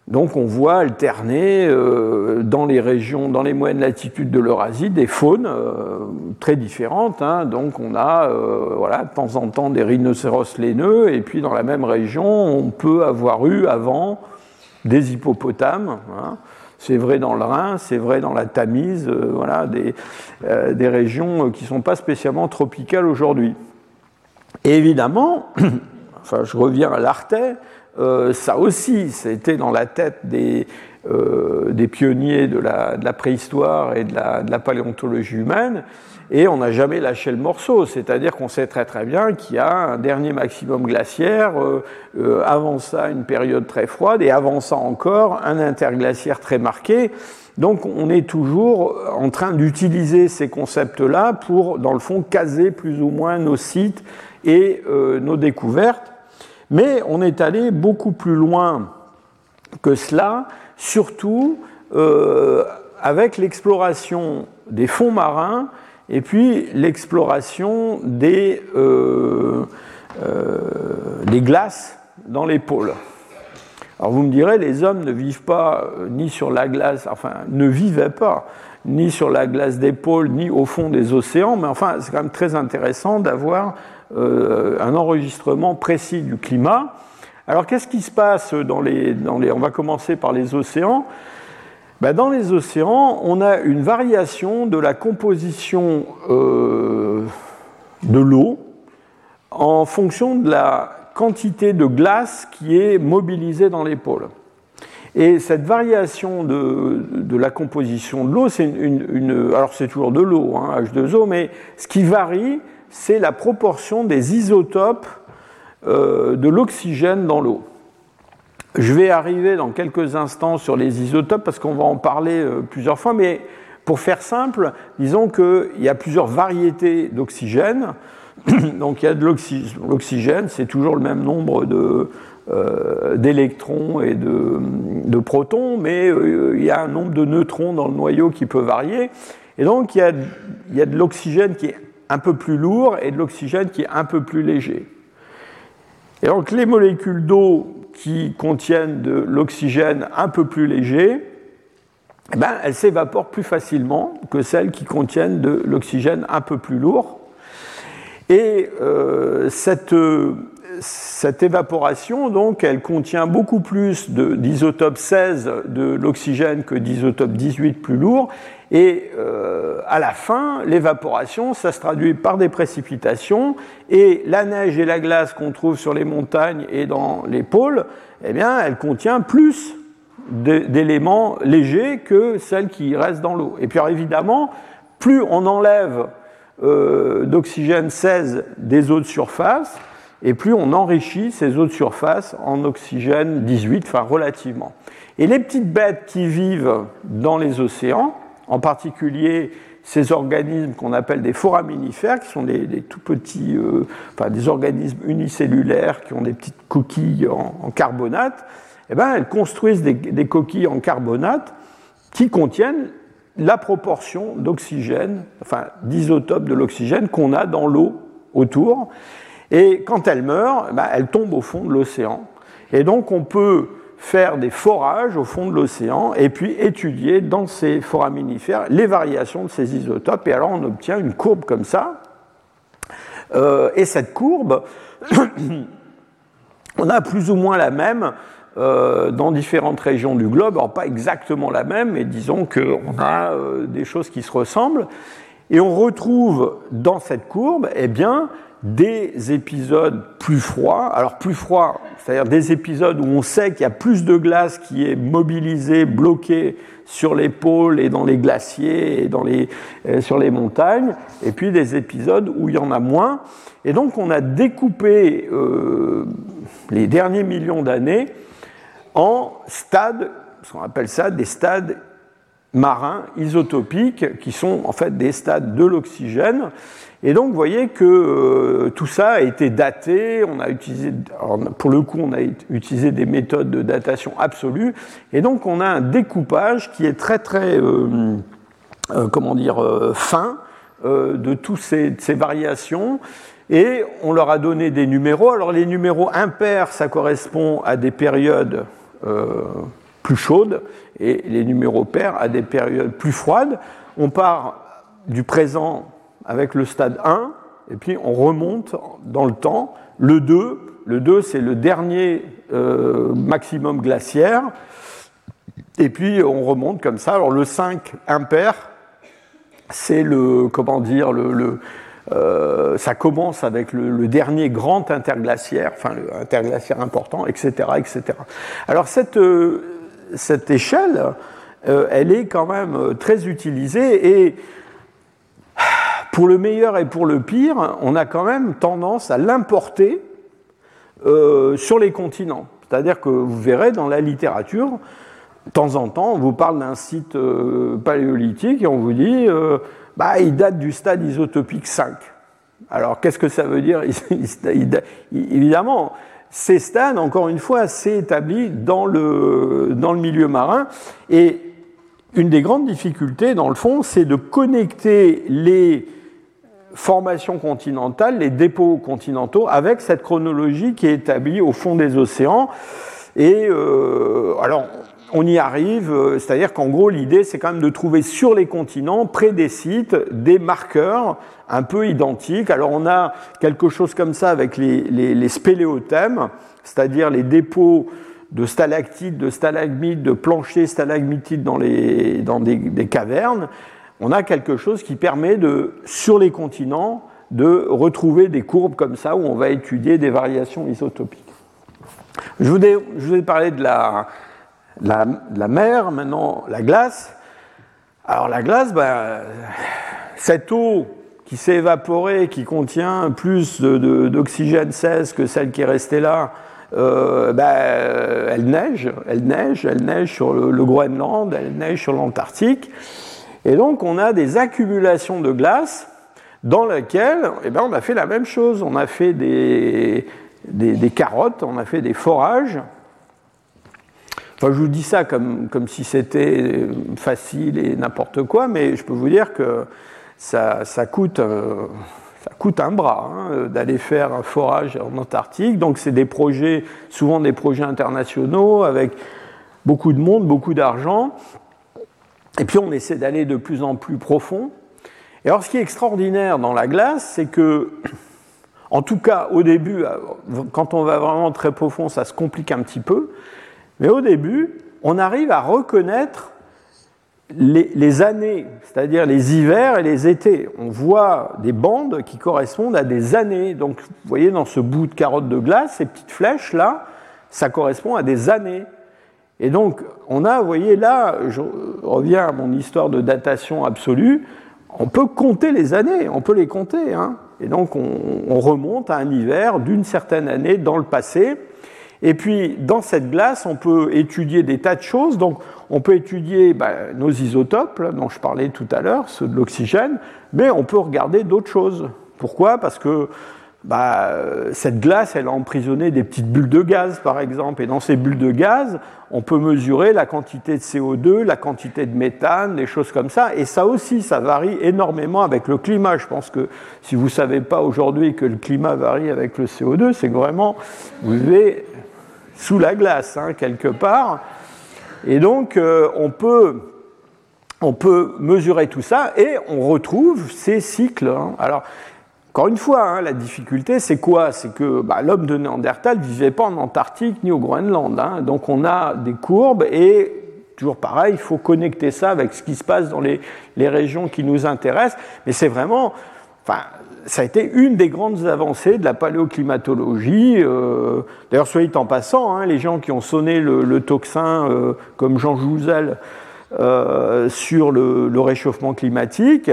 Donc on voit alterner euh, dans les régions, dans les moyennes latitudes de l'Eurasie, des faunes euh, très différentes. Hein. Donc on a euh, voilà, de temps en temps des rhinocéros laineux, et puis dans la même région, on peut avoir eu avant des hippopotames. Hein. C'est vrai dans le Rhin, c'est vrai dans la Tamise, voilà, des, régions qui ne sont pas spécialement tropicales aujourd'hui. évidemment, enfin je reviens à l'Artais, euh, ça aussi, c'était dans la tête des, euh, pionniers de la, préhistoire et de la, paléontologie humaine, et on n'a jamais lâché le morceau, c'est-à-dire qu'on sait très très bien qu'il y a un dernier maximum glaciaire, euh, avant ça une période très froide, et avant ça encore un interglaciaire très marqué. Donc on est toujours en train d'utiliser ces concepts-là pour, dans le fond, caser plus ou moins nos sites et nos découvertes. Mais on est allé beaucoup plus loin que cela, surtout euh, avec l'exploration des fonds marins et puis l'exploration des, euh, euh, des, glaces dans les pôles. Alors vous me direz, les hommes ne vivent pas ni sur la glace, enfin ne vivaient pas ni sur la glace des pôles, ni au fond des océans, mais enfin c'est quand même très intéressant d'avoir euh, un enregistrement précis du climat. Alors qu'est-ce qui se passe dans les. On va commencer par les océans. Ben, dans les océans, on a une variation de la composition euh, de l'eau en fonction de la quantité de glace qui est mobilisée dans les pôles. Et cette variation de, la composition de l'eau, c'est une, alors c'est toujours de l'eau, hein, H2O, mais ce qui varie, c'est la proportion des isotopes euh, de l'oxygène dans l'eau. Je vais arriver dans quelques instants sur les isotopes parce qu'on va en parler euh, plusieurs fois, mais pour faire simple, disons qu'il y a plusieurs variétés d'oxygène. Donc il y a de l'oxygène, c'est toujours le même nombre euh, d'électrons et de, protons, mais il y a un nombre de neutrons dans le noyau qui peut varier. Et donc il y a, il y a de l'oxygène qui est un peu plus lourd et de l'oxygène qui est un peu plus léger. Et donc les molécules d'eau qui contiennent de l'oxygène un peu plus léger, eh ben, elles s'évaporent plus facilement que celles qui contiennent de l'oxygène un peu plus lourd. Et euh, cette, cette, évaporation, donc, elle contient beaucoup plus d'isotope 16 de l'oxygène que d'isotope 18 plus lourd. Et euh, à la fin, l'évaporation, ça se traduit par des précipitations. Et la neige et la glace qu'on trouve sur les montagnes et dans les pôles, eh bien, elle contient plus d'éléments légers que celles qui restent dans l'eau. Et puis évidemment, plus on enlève euh, d'oxygène 16 des eaux de surface, et plus on enrichit ces eaux de surface en oxygène 18, enfin relativement. Et les petites bêtes qui vivent dans les océans, en particulier ces organismes qu'on appelle des foraminifères, qui sont des, tout petits, euh, enfin des organismes unicellulaires qui ont des petites coquilles en carbonate, eh ben, elles construisent des, coquilles en carbonate qui contiennent la proportion d'oxygène, enfin d'isotopes de l'oxygène qu'on a dans l'eau autour. Et quand elles meurent, eh ben, elles tombent au fond de l'océan. Et donc on peut faire des forages au fond de l'océan et puis étudier dans ces foraminifères les variations de ces isotopes. Et alors on obtient une courbe comme ça. Euh, et cette courbe, on a plus ou moins la même euh, dans différentes régions du globe, alors pas exactement la même, mais disons qu'on a euh, des choses qui se ressemblent, et on retrouve dans cette courbe eh bien, des épisodes plus froids, alors plus froids, c'est-à-dire des épisodes où on sait qu'il y a plus de glace qui est mobilisée, bloquée sur les pôles et dans les glaciers et dans les, euh, sur les montagnes, et puis des épisodes où il y en a moins. Et donc on a découpé les derniers millions d'années en stades, ce qu'on appelle ça des stades marins isotopiques, qui sont en fait des stades de l'oxygène. Et donc, vous voyez que euh, tout ça a été daté. On a utilisé, pour le coup, on a utilisé des méthodes de datation absolue. Et donc, on a un découpage qui est très, très, euh, euh, comment dire, fin de toutes ces, ces, variations. Et on leur a donné des numéros. Alors, les numéros impairs, ça correspond à des périodes plus chaudes et les numéros pairs à des périodes plus froides. On part du présent avec le stade 1 et puis on remonte dans le temps. Le 2, le 2 c'est le dernier euh, maximum glaciaire. Et puis on remonte comme ça. Alors le 5 impair, c'est le comment dire le, euh, ça commence avec le, dernier grand interglaciaire, enfin le interglaciaire important, etc. etc. Alors cette, euh, cette échelle, elle est quand même très utilisée et pour le meilleur et pour le pire, on a quand même tendance à l'importer sur les continents. C'est-à-dire que vous verrez dans la littérature, de temps en temps, on vous parle d'un site paléolithique et on vous dit bah, il date du stade isotopique 5. Alors, qu'est-ce que ça veut dire? Évidemment, ces stades, encore une fois, s'est établi dans le, dans le milieu marin. Et une des grandes difficultés, dans le fond, c'est de connecter les formations continentales, les dépôts continentaux, avec cette chronologie qui est établie au fond des océans. Et euh, alors, on y arrive, euh, c'est-à-dire qu'en gros, l'idée, c'est quand même de trouver sur les continents, près des sites, des marqueurs un peu identiques. Alors, on a quelque chose comme ça avec les, les, spéléothèmes, c'est-à-dire les dépôts de stalactites, de stalagmites, de planchers stalagmitiques dans, les, dans des, cavernes. On a quelque chose qui permet de, sur les continents, de retrouver des courbes comme ça où on va étudier des variations isotopiques. Je vous ai, parlé de la, la, mer, maintenant la glace. Alors la glace, ben, cette eau qui s'est évaporée, qui contient plus d'oxygène 16 que celle qui est restée là, euh, ben, elle neige, elle neige, elle neige sur le, Groenland, elle neige sur l'Antarctique. Et donc on a des accumulations de glace dans lesquelles eh ben, on a fait la même chose. On a fait des, des carottes, on a fait des forages Enfin, je vous dis ça comme, comme si c'était facile et n'importe quoi, mais je peux vous dire que ça, ça coûte, euh, ça coûte un bras hein, d'aller faire un forage en Antarctique. Donc, c'est des projets, souvent des projets internationaux, avec beaucoup de monde, beaucoup d'argent. Et puis, on essaie d'aller de plus en plus profond. Et alors, ce qui est extraordinaire dans la glace, c'est que, en tout cas, au début, quand on va vraiment très profond, ça se complique un petit peu. Mais au début, on arrive à reconnaître les, années, c'est-à-dire les hivers et les étés. On voit des bandes qui correspondent à des années. Donc, vous voyez, dans ce bout de carotte de glace, ces petites flèches-là, ça correspond à des années. Et donc, on a, vous voyez, là, je reviens à mon histoire de datation absolue, on peut compter les années, on peut les compter. Hein. Et donc, on remonte à un hiver d'une certaine année dans le passé. Et puis, dans cette glace, on peut étudier des tas de choses. Donc, on peut étudier bah, nos isotopes, dont je parlais tout à l'heure, ceux de l'oxygène, mais on peut regarder d'autres choses. Pourquoi? Parce que bah, cette glace, elle a emprisonné des petites bulles de gaz, par exemple. Et dans ces bulles de gaz, on peut mesurer la quantité de CO2, la quantité de méthane, des choses comme ça. Et ça aussi, ça varie énormément avec le climat. Je pense que si vous ne savez pas aujourd'hui que le climat varie avec le CO2, c'est que vraiment, vous devez sous la glace, hein, quelque part. Et donc, euh, on, peut, on peut mesurer tout ça et on retrouve ces cycles. Hein. Alors, encore une fois, hein, la difficulté, c'est quoi? C'est que bah, l'homme de Néandertal ne vivait pas en Antarctique ni au Groenland. Donc, on a des courbes et toujours pareil, il faut connecter ça avec ce qui se passe dans les, régions qui nous intéressent. Mais c'est vraiment, ça a été une des grandes avancées de la paléoclimatologie. Euh, d'ailleurs, soyez en passant, hein, les gens qui ont sonné le, tocsin, euh, comme Jean Jouzel, euh, sur le, réchauffement climatique,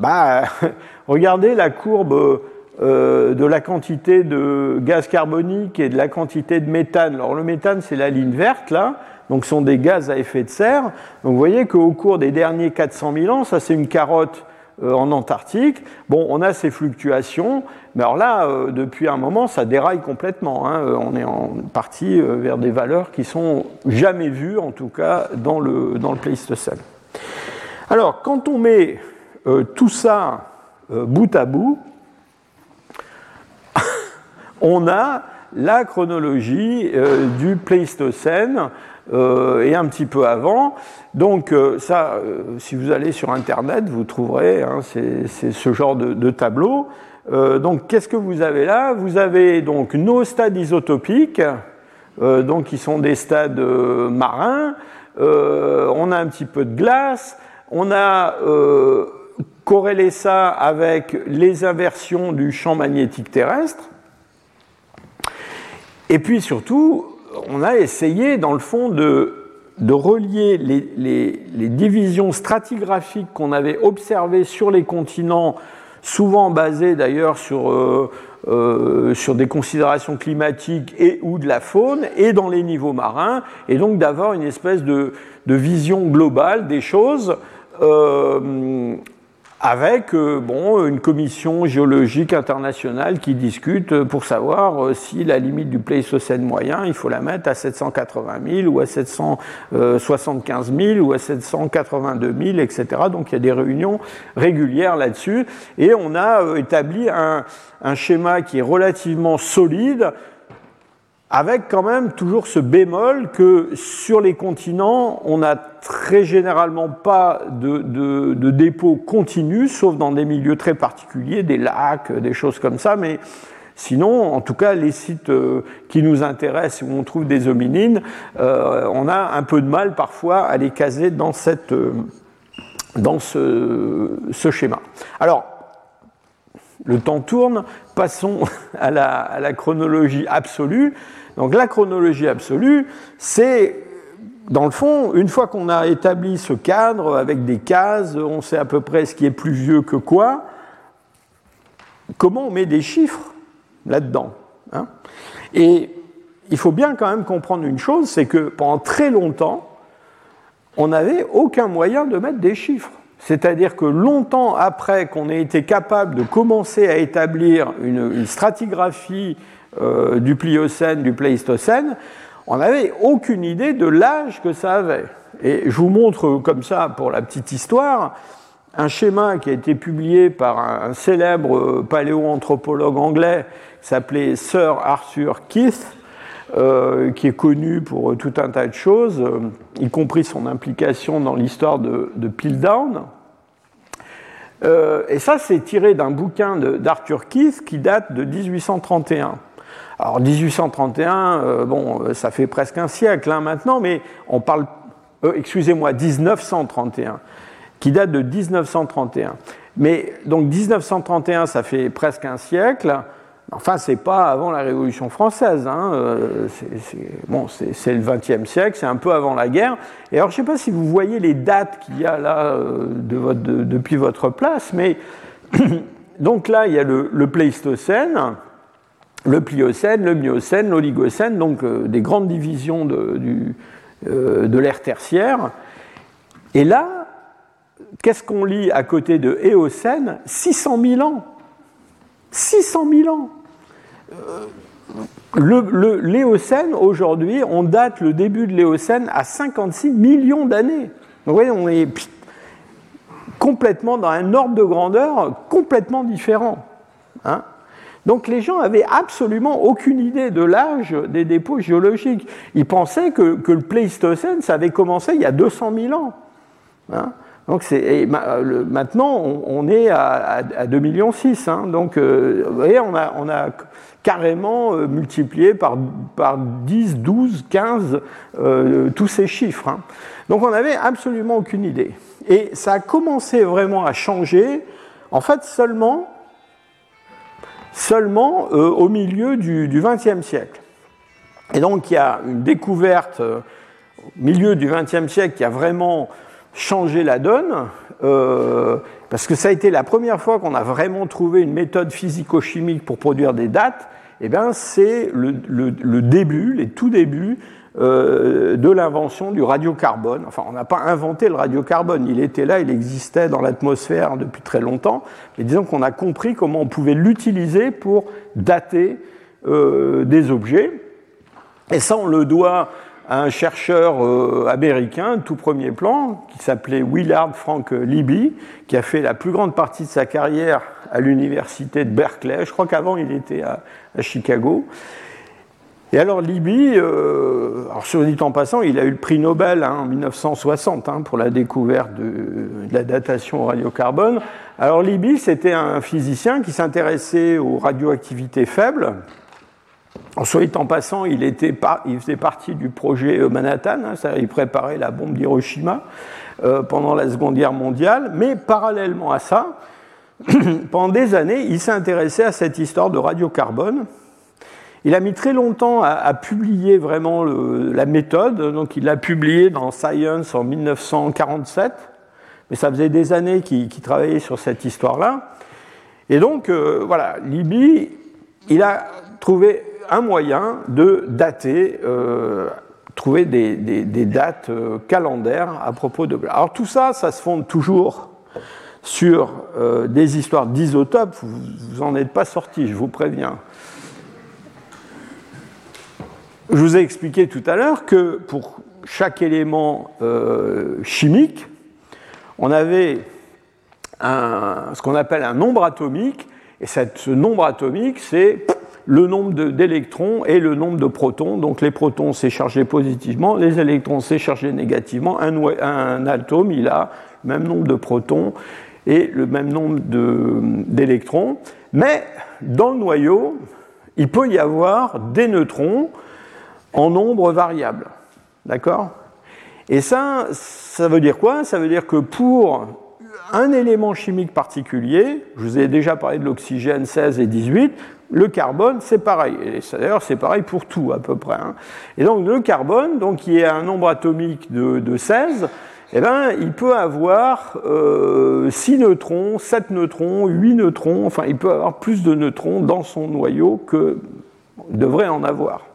bah, regardez la courbe de la quantité de gaz carbonique et de la quantité de méthane. Alors, le méthane, c'est la ligne verte, là. Donc, ce sont des gaz à effet de serre. Donc, vous voyez qu'au cours des derniers 400 000 ans, ça, c'est une carotte euh, en Antarctique. Bon, on a ces fluctuations, mais alors là, euh, depuis un moment, ça déraille complètement. Hein. Euh, on est en partie vers des valeurs qui sont jamais vues, en tout cas, dans le, dans le Pléistocène. Alors, quand on met tout ça bout à bout, on a la chronologie du Pléistocène euh, et un petit peu avant. Donc euh, ça, euh, si vous allez sur Internet, vous trouverez, hein, ce genre de, tableau. donc qu'est-ce que vous avez là? Vous avez donc nos stades isotopiques, donc qui sont des stades marins. on a un petit peu de glace. On a corrélé ça avec les inversions du champ magnétique terrestre. Et puis surtout, on a essayé, dans le fond, de, relier les, divisions stratigraphiques qu'on avait observées sur les continents, souvent basées d'ailleurs sur, euh, euh, sur des considérations climatiques et ou de la faune, et dans les niveaux marins, et donc d'avoir une espèce de, vision globale des choses. Euh, avec euh, bon, une commission géologique internationale qui discute pour savoir euh, si la limite du Pléistocène moyen, il faut la mettre à 780 000 ou à 775 000 ou à 782 000, etc. Donc il y a des réunions régulières là-dessus. Et on a euh, établi un, un schéma qui est relativement solide avec quand même toujours ce bémol que sur les continents, on n'a très généralement pas de, de, dépôts continus, sauf dans des milieux très particuliers, des lacs, des choses comme ça, mais sinon, en tout cas, les sites euh, qui nous intéressent, où on trouve des hominines, euh, on a un peu de mal parfois à les caser dans, cette, euh, dans ce schéma. Alors, le temps tourne, passons à la, chronologie absolue. Donc la chronologie absolue, c'est dans le fond, une fois qu'on a établi ce cadre avec des cases, on sait à peu près ce qui est plus vieux que quoi, comment on met des chiffres là-dedans hein? Et il faut bien quand même comprendre une chose, c'est que pendant très longtemps, on n'avait aucun moyen de mettre des chiffres. C'est-à-dire que longtemps après qu'on ait été capable de commencer à établir une, stratigraphie euh, du Pliocène, du Pléistocène, on n'avait aucune idée de l'âge que ça avait. Et je vous montre comme ça, pour la petite histoire, un schéma qui a été publié par un, célèbre paléoanthropologue anglais qui s'appelait Sir Arthur Keith, euh, qui est connu pour tout un tas de choses, euh, y compris son implication dans l'histoire de, de. Euh, et ça, c'est tiré d'un bouquin d'Arthur Keith qui date de 1831. Alors 1831, bon, ça fait presque un siècle hein, maintenant, mais on parle, excusez-moi, 1931, qui date de 1931. Mais donc 1931, ça fait presque un siècle. Enfin, c'est pas avant la Révolution française. Hein. Euh, c'est le XXe siècle, c'est un peu avant la guerre. Et alors, je ne sais pas si vous voyez les dates qu'il y a là euh, depuis votre place, mais donc là, il y a le, Pléistocène, le Pliocène, le Miocène, l'Oligocène, donc euh, des grandes divisions de, l'ère tertiaire. Et là, qu'est-ce qu'on lit à côté de Éocène? 600 000 ans. 600 000 ans. Euh, le, L'éocène, aujourd'hui, on date le début de l'Éocène à 56 millions d'années. vous voyez, on est complètement dans un ordre de grandeur complètement différent. Hein. donc les gens avaient absolument aucune idée de l'âge des dépôts géologiques. Ils pensaient que, que, le Pléistocène, ça avait commencé il y a 200 000 ans. Hein. Donc maintenant, on, est à, 2,6 millions. Hein. donc, euh, vous voyez, on a, on a carrément euh, multiplié par, par, 10, 12, 15 tous ces chiffres. Hein. Donc, on n'avait absolument aucune idée. Et ça a commencé vraiment à changer, en fait, seulement, seulement euh, au milieu du XXe siècle. Et donc, il y a une découverte au milieu du XXe siècle qui a vraiment changer la donne, euh, parce que ça a été la première fois qu'on a vraiment trouvé une méthode physico-chimique pour produire des dates, eh bien c'est le, début, les tout débuts euh, de l'invention du radiocarbone. Enfin, on n'a pas inventé le radiocarbone, il était là, il existait dans l'atmosphère depuis très longtemps, mais disons qu'on a compris comment on pouvait l'utiliser pour dater euh, des objets. Et ça, on le doit un chercheur euh, américain, tout premier plan, qui s'appelait Willard Frank Libby, qui a fait la plus grande partie de sa carrière à l'université de Berkeley. Je crois qu'avant il était à, Chicago. Et alors Libby, euh, alors sur dit en passant, il a eu le prix Nobel hein, en 1960 hein, pour la découverte de, de, la datation au radiocarbone. Alors Libby, c'était un physicien qui s'intéressait aux radioactivités faibles soit en passant, il, faisait partie du projet Manhattan, hein, il préparait la bombe d'Hiroshima euh, pendant la Seconde Guerre mondiale, mais parallèlement à ça, pendant des années, il s'est intéressé à cette histoire de radiocarbone. Il a mis très longtemps à, publier vraiment la méthode, donc il l'a publié dans Science en 1947, mais ça faisait des années qu'il travaillait sur cette histoire-là. Et donc, euh, voilà, Libye, il a trouvé un moyen de dater, euh, trouver des, dates euh, calendaires à propos de. Alors tout ça, ça se fonde toujours sur euh, des histoires d'isotopes. Vous n'en êtes pas sorti, je vous préviens. Je vous ai expliqué tout à l'heure que pour chaque élément chimique, on avait ce qu'on appelle un nombre atomique, et ce nombre atomique, c'est le nombre d'électrons et le nombre de protons. Donc les protons, c'est chargé positivement, les électrons, c'est chargé négativement. Un, atome, il a le même nombre de protons et le même nombre d'électrons. Mais dans le noyau, il peut y avoir des neutrons en nombre variable. D'accord? Et ça, ça veut dire quoi? Ça veut dire que pour un élément chimique particulier, je vous ai déjà parlé de l'oxygène 16 et 18, le carbone, c'est pareil. Et d'ailleurs, c'est pareil pour tout à peu près. Hein. Et donc le carbone, donc, qui est un nombre atomique de, 16, eh ben, il peut avoir 6 euh, neutrons, 7 neutrons, 8 neutrons, enfin il peut avoir plus de neutrons dans son noyau que devrait en avoir.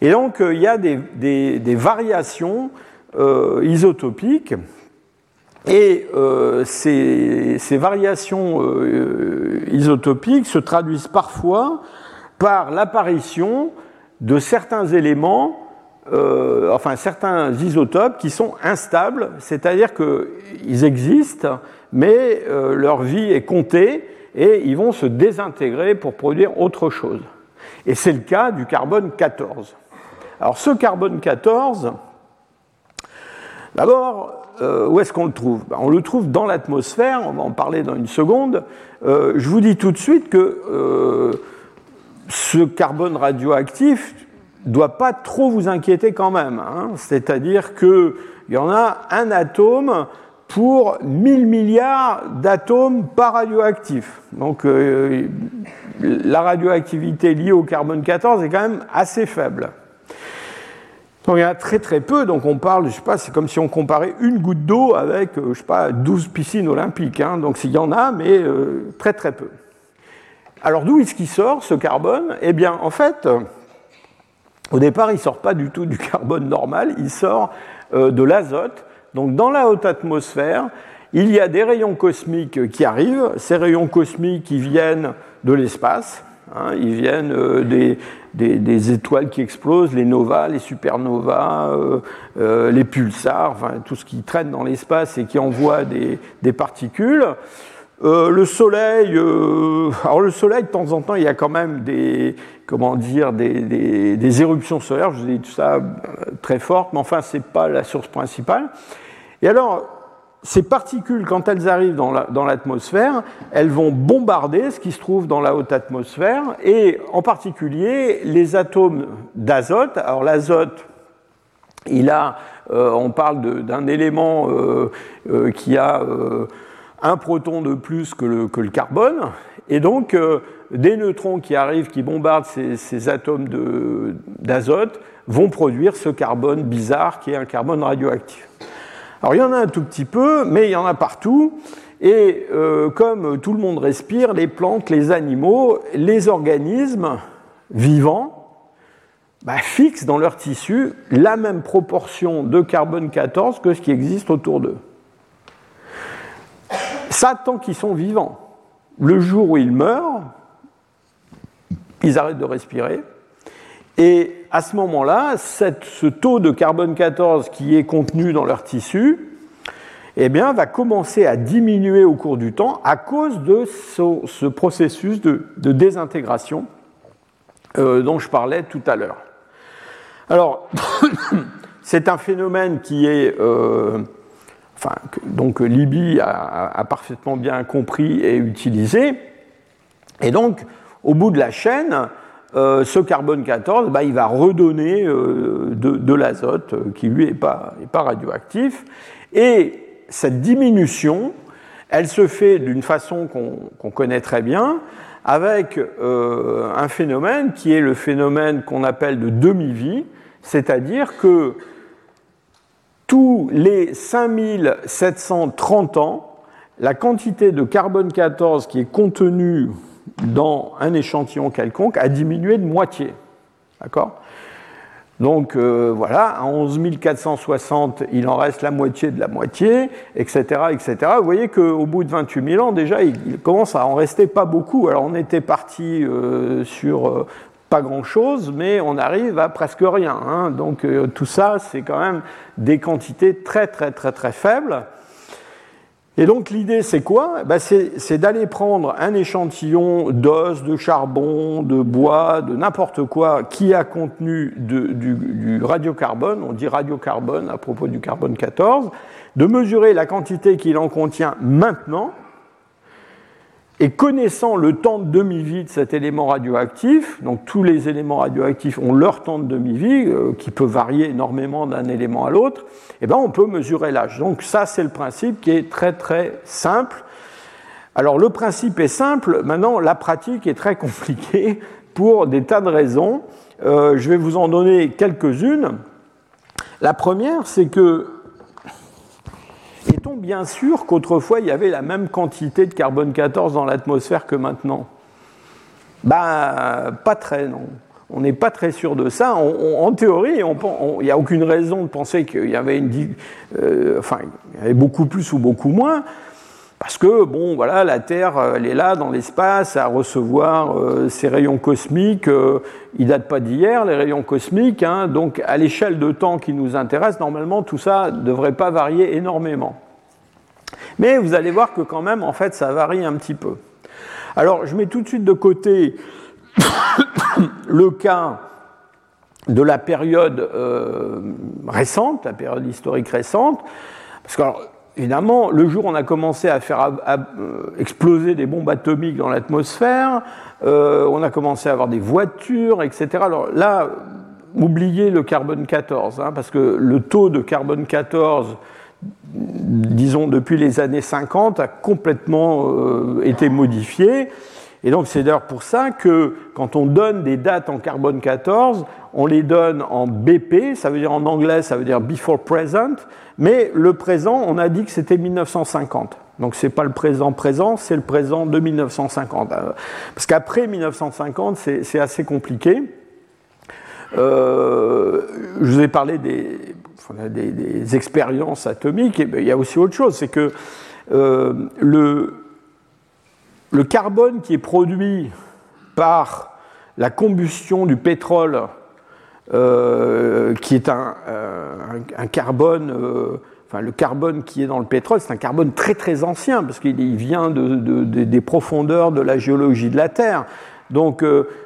Et donc euh, il y a des, variations euh, isotopiques et euh, ces, variations euh, isotopiques se traduisent parfois par l'apparition de certains éléments, euh, enfin certains isotopes qui sont instables, c'est-à-dire qu'ils existent, mais leur vie est comptée et ils vont se désintégrer pour produire autre chose. Et c'est le cas du carbone 14. Alors ce carbone 14, d'abord, euh, où est-ce qu'on le trouve ben, On le trouve dans l'atmosphère, on va en parler dans une seconde. Euh, je vous dis tout de suite que euh, ce carbone radioactif ne doit pas trop vous inquiéter quand même. Hein. C'est-à-dire qu'il y en a un atome pour 1000 milliards d'atomes pas radioactifs. Donc la radioactivité liée au carbone 14 est quand même assez faible. Donc il y en a très très peu, donc on parle, je sais pas, c'est comme si on comparait une goutte d'eau avec, euh, je sais pas, 12 piscines olympiques. Hein. donc s'il y en a, mais euh, très très peu. Alors d'où est-ce qu'il sort ce carbone? Eh bien en fait, au départ il ne sort pas du tout du carbone normal, il sort euh, de l'azote. Donc dans la haute atmosphère, il y a des rayons cosmiques qui arrivent, ces rayons cosmiques qui viennent de l'espace, hein. ils viennent des, des, étoiles qui explosent, les novas, les supernovas, euh, euh, les pulsars, enfin, tout ce qui traîne dans l'espace et qui envoie des, particules. Euh, le Soleil, alors le Soleil, de temps en temps, il y a quand même des, comment dire, des, éruptions solaires. Je vous ai tout ça très fortes, mais enfin, c'est pas la source principale. Et alors, ces particules, quand elles arrivent dans l'atmosphère, elles vont bombarder ce qui se trouve dans la haute atmosphère, et en particulier les atomes d'azote. Alors l'azote, il a, euh, on parle d'un élément euh, euh, qui a un proton de plus que le, carbone, et donc des neutrons qui arrivent, qui bombardent ces atomes d'azote, vont produire ce carbone bizarre qui est un carbone radioactif. Alors il y en a un tout petit peu, mais il y en a partout. Et euh, comme tout le monde respire, les plantes, les animaux, les organismes vivants bah, fixent dans leur tissu la même proportion de carbone 14 que ce qui existe autour d'eux. Ça tant qu'ils sont vivants. Le jour où ils meurent, ils arrêtent de respirer. Et à ce moment-là, ce taux de carbone 14 qui est contenu dans leur tissu eh bien, va commencer à diminuer au cours du temps à cause de ce, processus de, désintégration euh, dont je parlais tout à l'heure. Alors, c'est un phénomène qui est, euh, enfin, donc Libye a, parfaitement bien compris et utilisé. Et donc, au bout de la chaîne, euh, ce carbone 14, bah, il va redonner euh, de, l'azote euh, qui lui n'est pas, pas, radioactif. Et cette diminution, elle se fait d'une façon qu'on connaît très bien, avec un phénomène qui est le phénomène qu'on appelle de demi-vie, c'est-à-dire que tous les 5730 ans, la quantité de carbone 14 qui est contenue dans un échantillon quelconque a diminué de moitié. D'accord? Donc euh, voilà, à 11 460, il en reste la moitié de la moitié, etc. etc. Vous voyez qu'au bout de 28 000 ans, déjà, il, commence à en rester pas beaucoup. Alors on était parti euh, sur euh, pas grand-chose, mais on arrive à presque rien. Hein. Donc tout ça, c'est quand même des quantités très très très très faibles. Et donc l'idée c'est quoi? Ben, C'est d'aller prendre un échantillon d'os, de charbon, de bois, de n'importe quoi qui a contenu du, du, radiocarbone, on dit radiocarbone à propos du carbone 14, de mesurer la quantité qu'il en contient maintenant, et connaissant le temps de demi-vie de cet élément radioactif, donc tous les éléments radioactifs ont leur temps de demi-vie, euh, qui peut varier énormément d'un élément à l'autre, eh ben on peut mesurer l'âge. Donc ça, c'est le principe qui est très très simple. Alors le principe est simple, maintenant la pratique est très compliquée pour des tas de raisons. Euh, je vais vous en donner quelques-unes. La première, c'est que est-on bien sûr qu'autrefois il y avait la même quantité de carbone 14 dans l'atmosphère que maintenant? Ben, pas très, non. On n'est pas très sûr de ça. en théorie, il n'y a aucune raison de penser qu'il y avait une, euh, y avait beaucoup plus ou beaucoup moins. Parce que, bon, voilà, la Terre, euh, elle est là dans l'espace à recevoir euh, ces rayons cosmiques. Euh, ils ne datent pas d'hier, les rayons cosmiques. Hein, donc, à l'échelle de temps qui nous intéresse, normalement, tout ça ne devrait pas varier énormément. Mais vous allez voir que, quand même, en fait, ça varie un petit peu. Alors, je mets tout de suite de côté le cas de la période récente, la période historique récente. Parce que, évidemment, le jour où on a commencé à faire euh, exploser des bombes atomiques dans l'atmosphère, euh, on a commencé à avoir des voitures, etc. Alors là, oubliez le carbone 14, hein, parce que le taux de carbone 14, disons depuis les années 50, a complètement euh, été modifié. Et donc c'est d'ailleurs pour ça que quand on donne des dates en carbone 14, on les donne en BP, ça veut dire en anglais, ça veut dire before present, mais le présent, on a dit que c'était 1950. Donc ce n'est pas le présent présent, c'est le présent de 1950. Euh, parce qu'après 1950, c'est assez compliqué. Euh, je vous ai parlé des, expériences atomiques, ben, il y a aussi autre chose, c'est que euh, le carbone qui est produit par la combustion du pétrole, euh, qui est un, euh, carbone, euh, enfin le carbone qui est dans le pétrole, c'est un carbone très très ancien, parce qu'il vient des profondeurs de la géologie de la Terre. Donc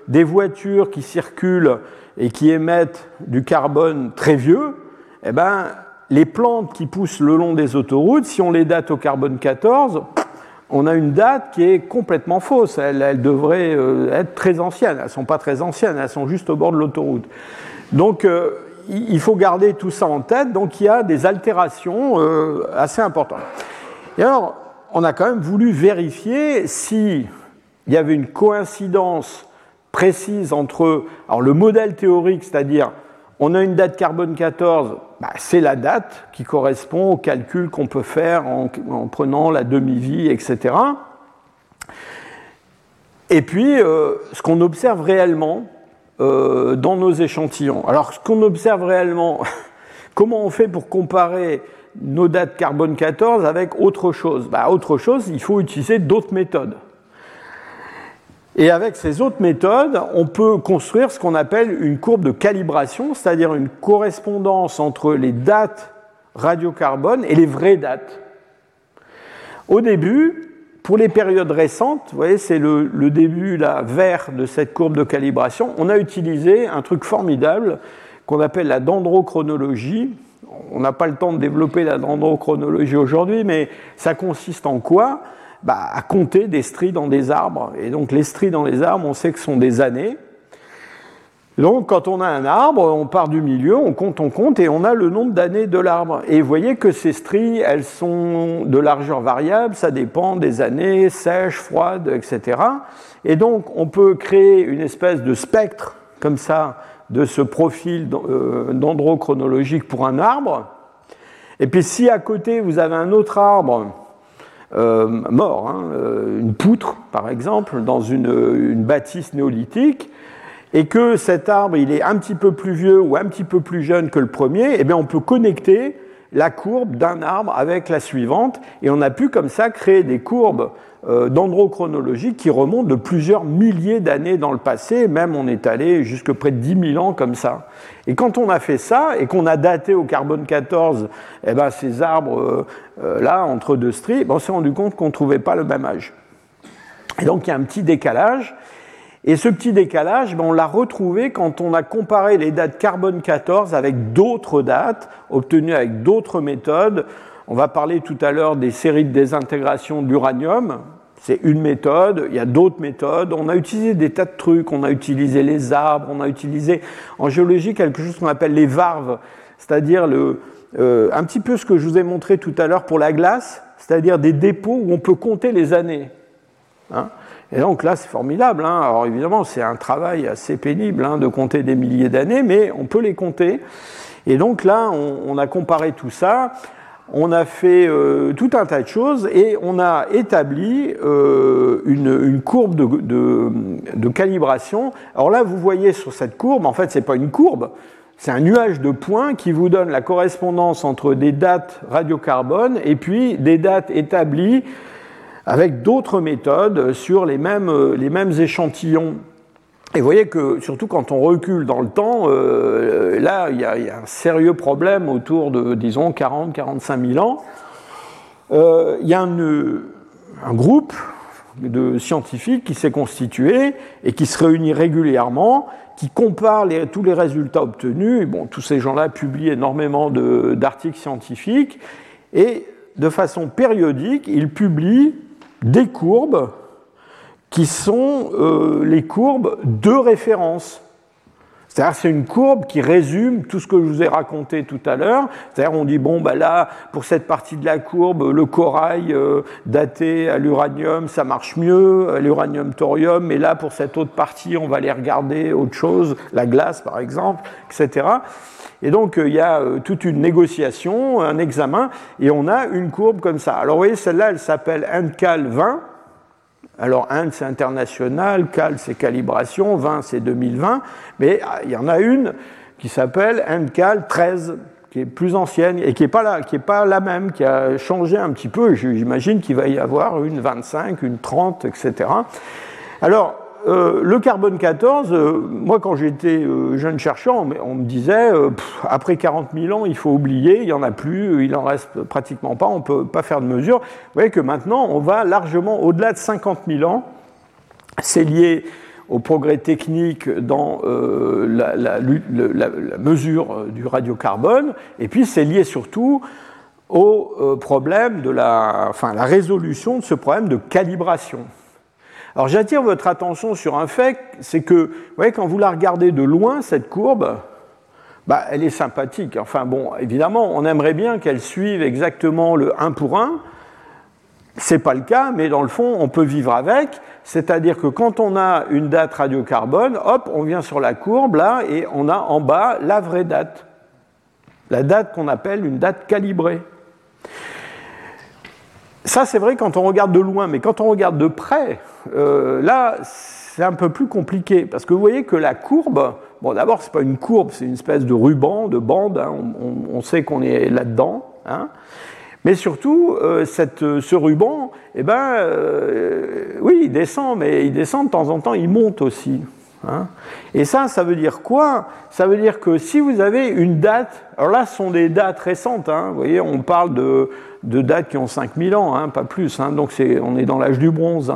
des voitures qui circulent et qui émettent du carbone très vieux, eh ben, les plantes qui poussent le long des autoroutes, si on les date au carbone 14, on a une date qui est complètement fausse. Elles, devraient euh, être très anciennes. Elles ne sont pas très anciennes, elles sont juste au bord de l'autoroute. Donc euh, il faut garder tout ça en tête. Donc il y a des altérations euh, assez importantes. Et alors, on a quand même voulu vérifier s'il y avait une coïncidence précise entre alors, le modèle théorique, c'est-à-dire on a une date carbone 14, bah, c'est la date qui correspond au calcul qu'on peut faire en, prenant la demi-vie, etc. Et puis, euh, ce qu'on observe réellement euh, dans nos échantillons. Alors, ce qu'on observe réellement, comment on fait pour comparer nos dates carbone 14 avec autre chose? Bah, Autre chose, il faut utiliser d'autres méthodes. Et avec ces autres méthodes, on peut construire ce qu'on appelle une courbe de calibration, c'est-à-dire une correspondance entre les dates radiocarbone et les vraies dates. Au début, pour les périodes récentes, vous voyez, c'est le, début vert de cette courbe de calibration, on a utilisé un truc formidable qu'on appelle la dendrochronologie. On n'a pas le temps de développer la dendrochronologie aujourd'hui, mais ça consiste en quoi? Bah, à compter des stries dans des arbres. Et donc les stries dans les arbres, on sait que ce sont des années. Donc quand on a un arbre, on part du milieu, on compte, on compte, et on a le nombre d'années de l'arbre. Et vous voyez que ces stries, elles sont de largeur variable, ça dépend des années, sèches, froides, etc. Et donc on peut créer une espèce de spectre comme ça de ce profil euh, dendrochronologique pour un arbre. Et puis si à côté vous avez un autre arbre euh, mort, hein, euh, une poutre par exemple, dans une, bâtisse néolithique, et que cet arbre il est un petit peu plus vieux ou un petit peu plus jeune que le premier, eh bien on peut connecter la courbe d'un arbre avec la suivante, et on a pu comme ça créer des courbes euh, dendrochronologiques qui remontent de plusieurs milliers d'années dans le passé, même on est allé jusque près de 10 000 ans comme ça. Et quand on a fait ça, et qu'on a daté au carbone 14 eh ben, ces arbres euh, euh, là, entre deux stries, on s'est rendu compte qu'on ne trouvait pas le même âge. Et donc il y a un petit décalage, et ce petit décalage, ben, on l'a retrouvé quand on a comparé les dates carbone 14 avec d'autres dates obtenues avec d'autres méthodes. On va parler tout à l'heure des séries de désintégration de l'uranium. C'est une méthode, il y a d'autres méthodes. On a utilisé des tas de trucs, on a utilisé les arbres, on a utilisé en géologie quelque chose qu'on appelle les varves, c'est-à-dire le, euh, un petit peu ce que je vous ai montré tout à l'heure pour la glace, c'est-à-dire des dépôts où on peut compter les années. Hein. Et donc là, c'est formidable. Hein. Alors évidemment, c'est un travail assez pénible hein, de compter des milliers d'années, mais on peut les compter. Et donc là, on, a comparé tout ça, on a fait euh, tout un tas de choses et on a établi euh, une, courbe de, calibration. Alors là, vous voyez sur cette courbe, en fait, ce n'est pas une courbe, c'est un nuage de points qui vous donne la correspondance entre des dates radiocarbone et puis des dates établies avec d'autres méthodes sur les mêmes, les mêmes échantillons. Et vous voyez que, surtout quand on recule dans le temps, euh, là, il y, a un sérieux problème autour de, disons, 40, 45 000 ans. Euh, il y a un, groupe de scientifiques qui s'est constitué et qui se réunit régulièrement, qui compare tous les résultats obtenus. bon, tous ces gens-là publient énormément d'articles scientifiques et de façon périodique, ils publient des courbes qui sont euh, les courbes de référence. C'est-à-dire c'est une courbe qui résume tout ce que je vous ai raconté tout à l'heure. C'est-à-dire on dit bon bah là pour cette partie de la courbe le corail euh, daté à l'uranium ça marche mieux, à l'uranium thorium, mais là pour cette autre partie on va aller regarder autre chose, la glace par exemple, etc. Et donc, euh, il y a euh, toute une négociation, un examen, et on a une courbe comme ça. Alors, vous voyez, celle-là, elle s'appelle NCAL 20. Alors, Inde, c'est international, CAL, c'est calibration, 20, c'est 2020. Mais ah, il y en a une qui s'appelle NCAL 13, qui est plus ancienne et qui n'est pas, la, pas la même, qui a changé un petit peu. J'imagine qu'il va y avoir une 25, une 30, etc. Alors, euh, le carbone 14, euh, moi quand j'étais euh, jeune chercheur, on, me disait, après 40 000 ans, il faut oublier, il n'y en a plus, il en reste pratiquement pas, on ne peut pas faire de mesure. Vous voyez que maintenant, on va largement au-delà de 50 000 ans. C'est lié au progrès technique dans la, la, mesure du radiocarbone, et puis c'est lié surtout au problème de la, enfin, la résolution de ce problème de calibration. Alors j'attire votre attention sur un fait, c'est que, vous voyez, quand vous la regardez de loin, cette courbe, bah, elle est sympathique. Enfin bon, évidemment, on aimerait bien qu'elle suive exactement le 1 pour 1. n'est pas le cas, mais dans le fond, on peut vivre avec. C'est-à-dire que quand on a une date radiocarbone, hop, on vient sur la courbe là et on a en bas la vraie date. La date qu'on appelle une date calibrée. Ça, c'est vrai quand on regarde de loin, mais quand on regarde de près, euh, là, c'est un peu plus compliqué, parce que vous voyez que la courbe, bon, d'abord, ce n'est pas une courbe, c'est une espèce de ruban, de bande, hein, on, sait qu'on est là-dedans, hein. mais surtout, euh, cette, ce ruban, eh ben, euh, oui, il descend, mais il descend de temps en temps, il monte aussi. Hein. Et ça, ça veut dire quoi? Ça veut dire que si vous avez une date, alors là, ce sont des dates récentes, vous voyez, on parle de dates qui ont 5000 ans, hein, pas plus, hein, donc on est dans l'âge du bronze.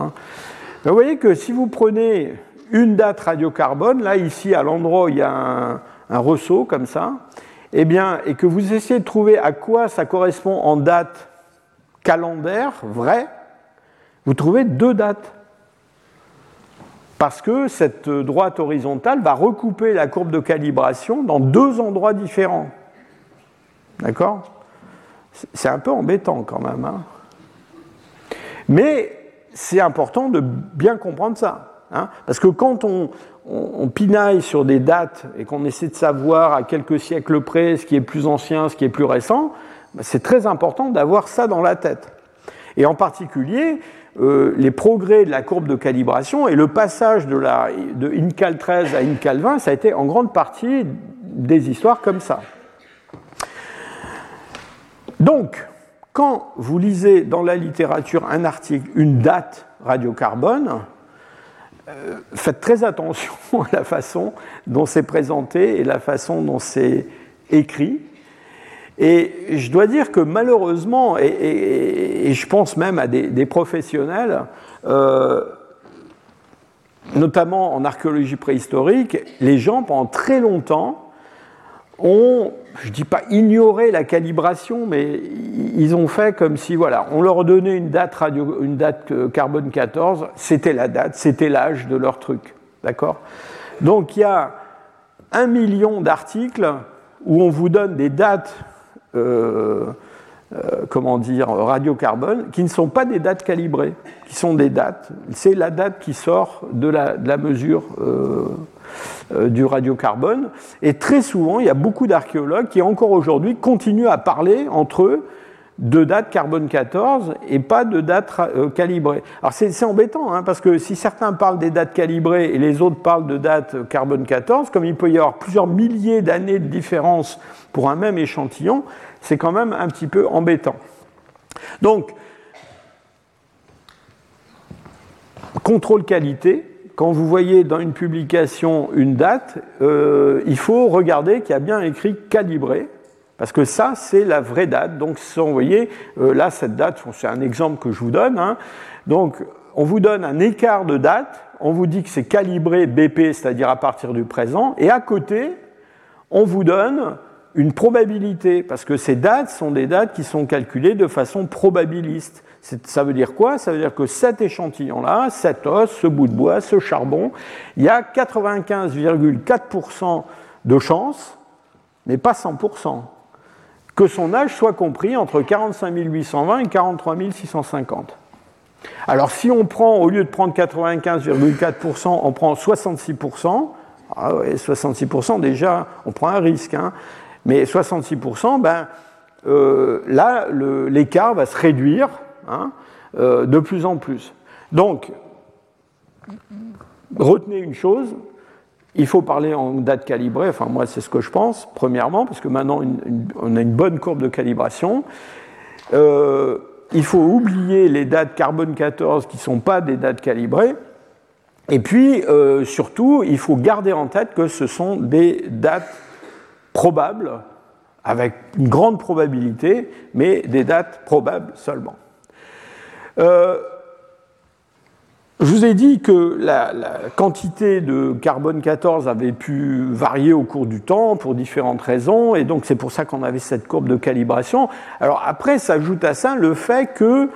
Vous voyez que si vous prenez une date radiocarbone, là ici à l'endroit il y a un, un, ressaut comme ça, eh bien, et que vous essayez de trouver à quoi ça correspond en date calendaire, vraie, vous trouvez deux dates. Parce que cette droite horizontale va recouper la courbe de calibration dans deux endroits différents. D'accord? C'est un peu embêtant quand même. Hein. Mais c'est important de bien comprendre ça. Hein. parce que quand on, pinaille sur des dates et qu'on essaie de savoir à quelques siècles près ce qui est plus ancien, ce qui est plus récent, bah, c'est très important d'avoir ça dans la tête. Et en particulier, euh, les progrès de la courbe de calibration et le passage de, la, de INCAL 13 à INCAL 20, ça a été en grande partie des histoires comme ça. Donc, quand vous lisez dans la littérature un article, une date radiocarbone, euh, faites très attention à la façon dont c'est présenté et la façon dont c'est écrit. Et je dois dire que malheureusement, et, je pense même à des, professionnels, euh, notamment en archéologie préhistorique, les gens pendant très longtemps ont, je ne dis pas ignoré la calibration, mais ils ont fait comme si, voilà, on leur donnait une date, radio, une date euh, carbone 14, c'était la date, c'était l'âge de leur truc. D'accord? Donc il y a un million d'articles où on vous donne des dates euh, comment dire, radiocarbone, qui ne sont pas des dates calibrées, qui sont des dates. C'est la date qui sort de la mesure du radiocarbone. Et très souvent, il y a beaucoup d'archéologues qui, encore aujourd'hui, continuent à parler entre eux de date carbone 14 et pas de date euh, calibrée. Alors c'est embêtant, hein, parce que si certains parlent des dates calibrées et les autres parlent de date carbone 14, comme il peut y avoir plusieurs milliers d'années de différence pour un même échantillon, c'est quand même un petit peu embêtant. Donc, contrôle qualité, quand vous voyez dans une publication une date, euh, il faut regarder qu'il y a bien écrit calibré, parce que ça, c'est la vraie date. Donc, vous voyez, euh, là, cette date, c'est un exemple que je vous donne. Hein. Donc, on vous donne un écart de date, on vous dit que c'est calibré BP, c'est-à-dire à partir du présent, et à côté, on vous donne une probabilité, parce que ces dates sont des dates qui sont calculées de façon probabiliste. Ça veut dire quoi? Ça veut dire que cet échantillon-là, cet os, ce bout de bois, ce charbon, il y a 95,4% de chance, mais pas 100% que son âge soit compris entre 45 820 et 43 650. Alors si on prend, au lieu de prendre 95,4%, on prend 66%, ah ouais, 66% déjà, on prend un risque, hein. mais 66%, ben, euh, là, l'écart va se réduire hein, euh, de plus en plus. Donc, retenez une chose, il faut parler en date calibrée, enfin moi c'est ce que je pense, premièrement, parce que maintenant on a une bonne courbe de calibration. Euh, il faut oublier les dates carbone 14 qui ne sont pas des dates calibrées. Et puis euh, surtout, il faut garder en tête que ce sont des dates probables, avec une grande probabilité, mais des dates probables seulement. Euh, je vous ai dit que la, quantité de carbone 14 avait pu varier au cours du temps pour différentes raisons, et donc c'est pour ça qu'on avait cette courbe de calibration. Alors après, s'ajoute à ça le fait que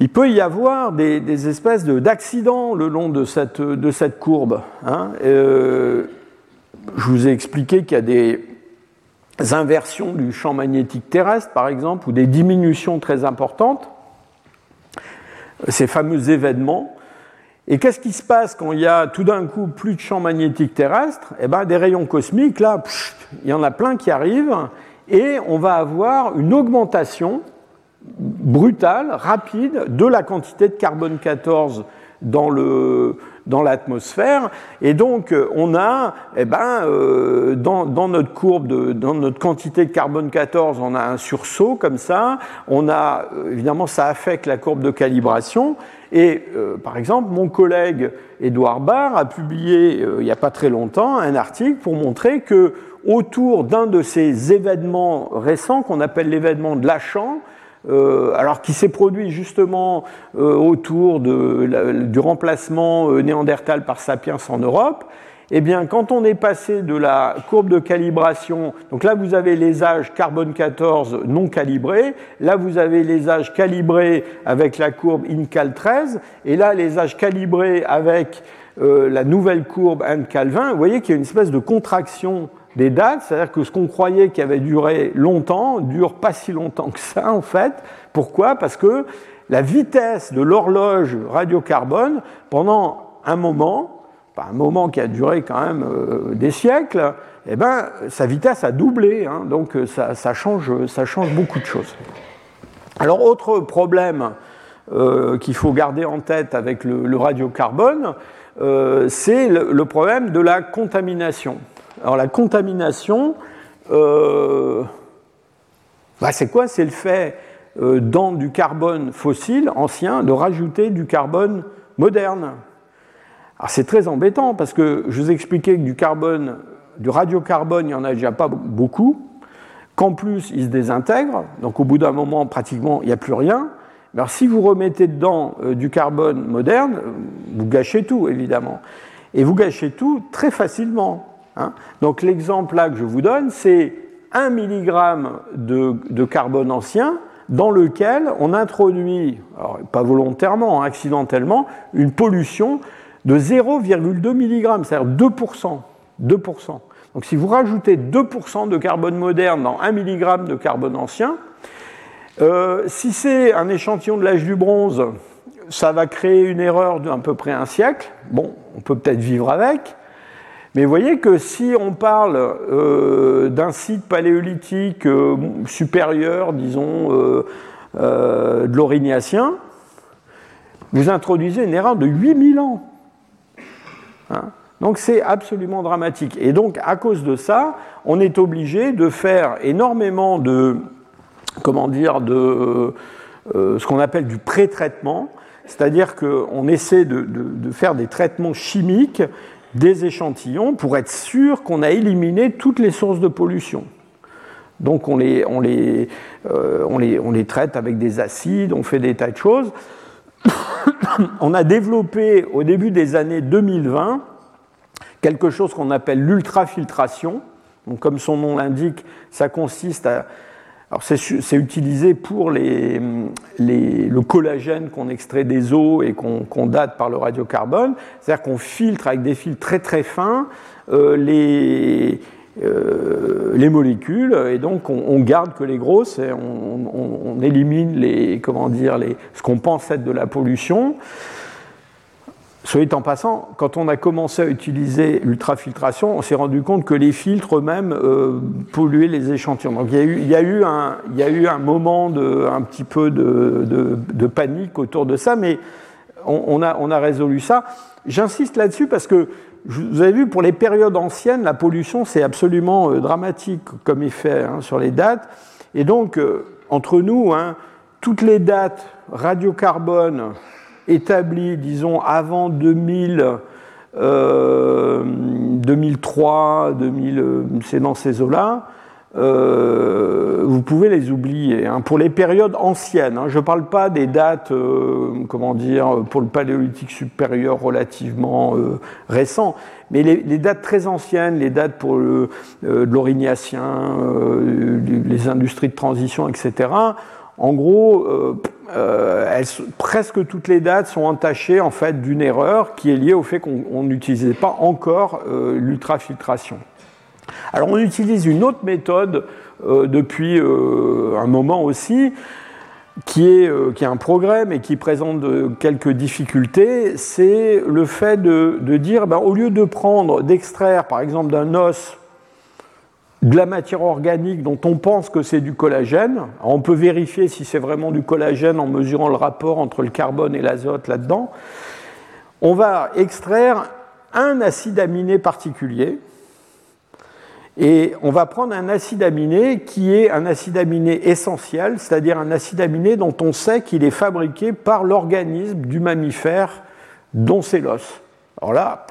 il peut y avoir des, espèces d'accidents le long de cette, de cette courbe. Hein. Euh, je vous ai expliqué qu'il y a des inversions du champ magnétique terrestre, par exemple, ou des diminutions très importantes ces fameux événements. Et qu'est-ce qui se passe quand il y a tout d'un coup plus de champ magnétique terrestre Eh bien, des rayons cosmiques, là, il y en a plein qui arrivent, et on va avoir une augmentation brutale, rapide, de la quantité de carbone 14 dans le, dans l'atmosphère. Et donc, euh, on a, eh ben, euh, dans, notre courbe, de, dans notre quantité de carbone 14, on a un sursaut comme ça. On a, euh, évidemment, ça affecte la courbe de calibration. Et par exemple, mon collègue Edouard Barr a publié il n'y a pas très longtemps un article pour montrer que autour d'un de ces événements récents qu'on appelle l'événement de Lachan, euh, alors qui s'est produit justement euh, autour du remplacement euh, néandertal par sapiens en Europe, eh bien, quand on est passé de la courbe de calibration, donc là vous avez les âges carbone 14 non calibrés, là vous avez les âges calibrés avec la courbe INCAL 13, et là les âges calibrés avec la nouvelle courbe INCAL 20, vous voyez qu'il y a une espèce de contraction des dates, c'est-à-dire que ce qu'on croyait qui avait duré longtemps dure pas si longtemps que ça en fait. Pourquoi? Parce que la vitesse de l'horloge radiocarbone pendant un moment, un moment qui a duré quand même euh, des siècles, eh ben, sa vitesse a doublé, hein. donc euh, ça, change, ça change beaucoup de choses. Alors autre problème euh, qu'il faut garder en tête avec le, radiocarbone, c'est le, problème de la contamination. Alors la contamination, euh, bah, c'est quoi? C'est le fait euh, dans du carbone fossile ancien de rajouter du carbone moderne. Alors c'est très embêtant parce que je vous expliquais que du carbone, du radiocarbone, il n'y en a déjà pas beaucoup, qu'en plus il se désintègre, donc au bout d'un moment pratiquement il n'y a plus rien. Alors si vous remettez dedans euh, du carbone moderne, vous gâchez tout évidemment. Et vous gâchez tout très facilement. Hein. Donc l'exemple là que je vous donne, c'est 1 mg de, carbone ancien dans lequel on introduit, pas volontairement, hein, accidentellement, une pollution de 0,2 mg, c'est-à-dire 2%, 2%. Donc si vous rajoutez 2% de carbone moderne dans 1 mg de carbone ancien, si c'est un échantillon de l'âge du bronze, ça va créer une erreur d'à peu près un siècle. Bon, on peut peut-être vivre avec. Mais vous voyez que si on parle euh, d'un site paléolithique euh, supérieur, disons, euh, de l'Aurignacien, vous introduisez une erreur de 8000 ans. Hein. donc c'est absolument dramatique. Et donc à cause de ça, on est obligé de faire énormément de, comment dire, de ce qu'on appelle du pré-traitement, c'est-à-dire qu'on essaie de, de, faire des traitements chimiques des échantillons pour être sûr qu'on a éliminé toutes les sources de pollution. Donc on les, on, les, euh, on, les, on les, traite avec des acides, on fait des tas de choses. on a développé au début des années 2020 quelque chose qu'on appelle l'ultrafiltration. Comme son nom l'indique, ça consiste à alors c'est utilisé pour le collagène qu'on extrait des eaux et qu'on date par le radiocarbone. C'est-à-dire qu'on filtre avec des fils très très fins euh, les, euh, les molécules et donc on, garde que les grosses et on, on élimine les, comment dire, les, ce qu'on pense être de la pollution. Soit en passant, quand on a commencé à utiliser l'ultrafiltration, on s'est rendu compte que les filtres eux-mêmes euh, polluaient les échantillons. Donc il y a eu, un, moment de, un petit peu de, panique autour de ça, mais on, a, on a résolu ça. J'insiste là-dessus parce que vous avez vu, pour les périodes anciennes, la pollution, c'est absolument euh, dramatique comme effet hein, sur les dates. Et donc, euh, entre nous, hein, toutes les dates radiocarbone établi, disons, avant 2000, 2003, 2000, c'est dans ces eaux-là, euh, vous pouvez les oublier. Hein. Pour les périodes anciennes, hein, je ne parle pas des dates, euh, comment dire, pour le paléolithique supérieur relativement euh, récent, mais les, dates très anciennes, les dates pour le, l'orignacien, les industries de transition, etc., en gros, euh, euh, presque toutes les dates sont entachées d'une erreur qui est liée au fait qu'on n'utilisait pas encore euh, l'ultrafiltration. Alors on utilise une autre méthode depuis un moment aussi, qui est, qui est, un progrès mais qui présente quelques difficultés, c'est le fait de, dire, ben, au lieu de prendre, d'extraire par exemple d'un os de la matière organique dont on pense que c'est du collagène. on peut vérifier si c'est vraiment du collagène en mesurant le rapport entre le carbone et l'azote là-dedans. On va extraire un acide aminé particulier et on va prendre un acide aminé qui est un acide aminé essentiel, c'est-à-dire un acide aminé dont on sait qu'il est fabriqué par l'organisme du mammifère dont c'est l'os. Alors là,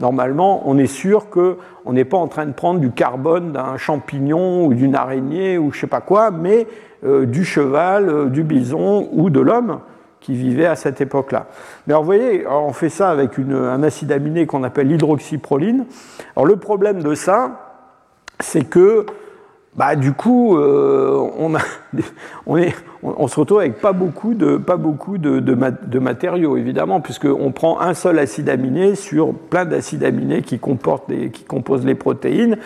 normalement, on est sûr qu'on n'est pas en train de prendre du carbone d'un champignon ou d'une araignée ou je sais pas quoi, mais euh, du cheval, euh, du bison ou de l'homme qui vivait à cette époque-là. Mais alors, vous voyez, on fait ça avec un acide aminé qu'on appelle l'hydroxyproline. Alors, le problème de ça, c'est que bah, du coup, euh, on, a, on, est, on, se retrouve avec pas beaucoup de, pas beaucoup de, de, matériaux, évidemment, puisqu'on prend un seul acide aminé sur plein d'acides aminés qui, comportent qui composent les protéines.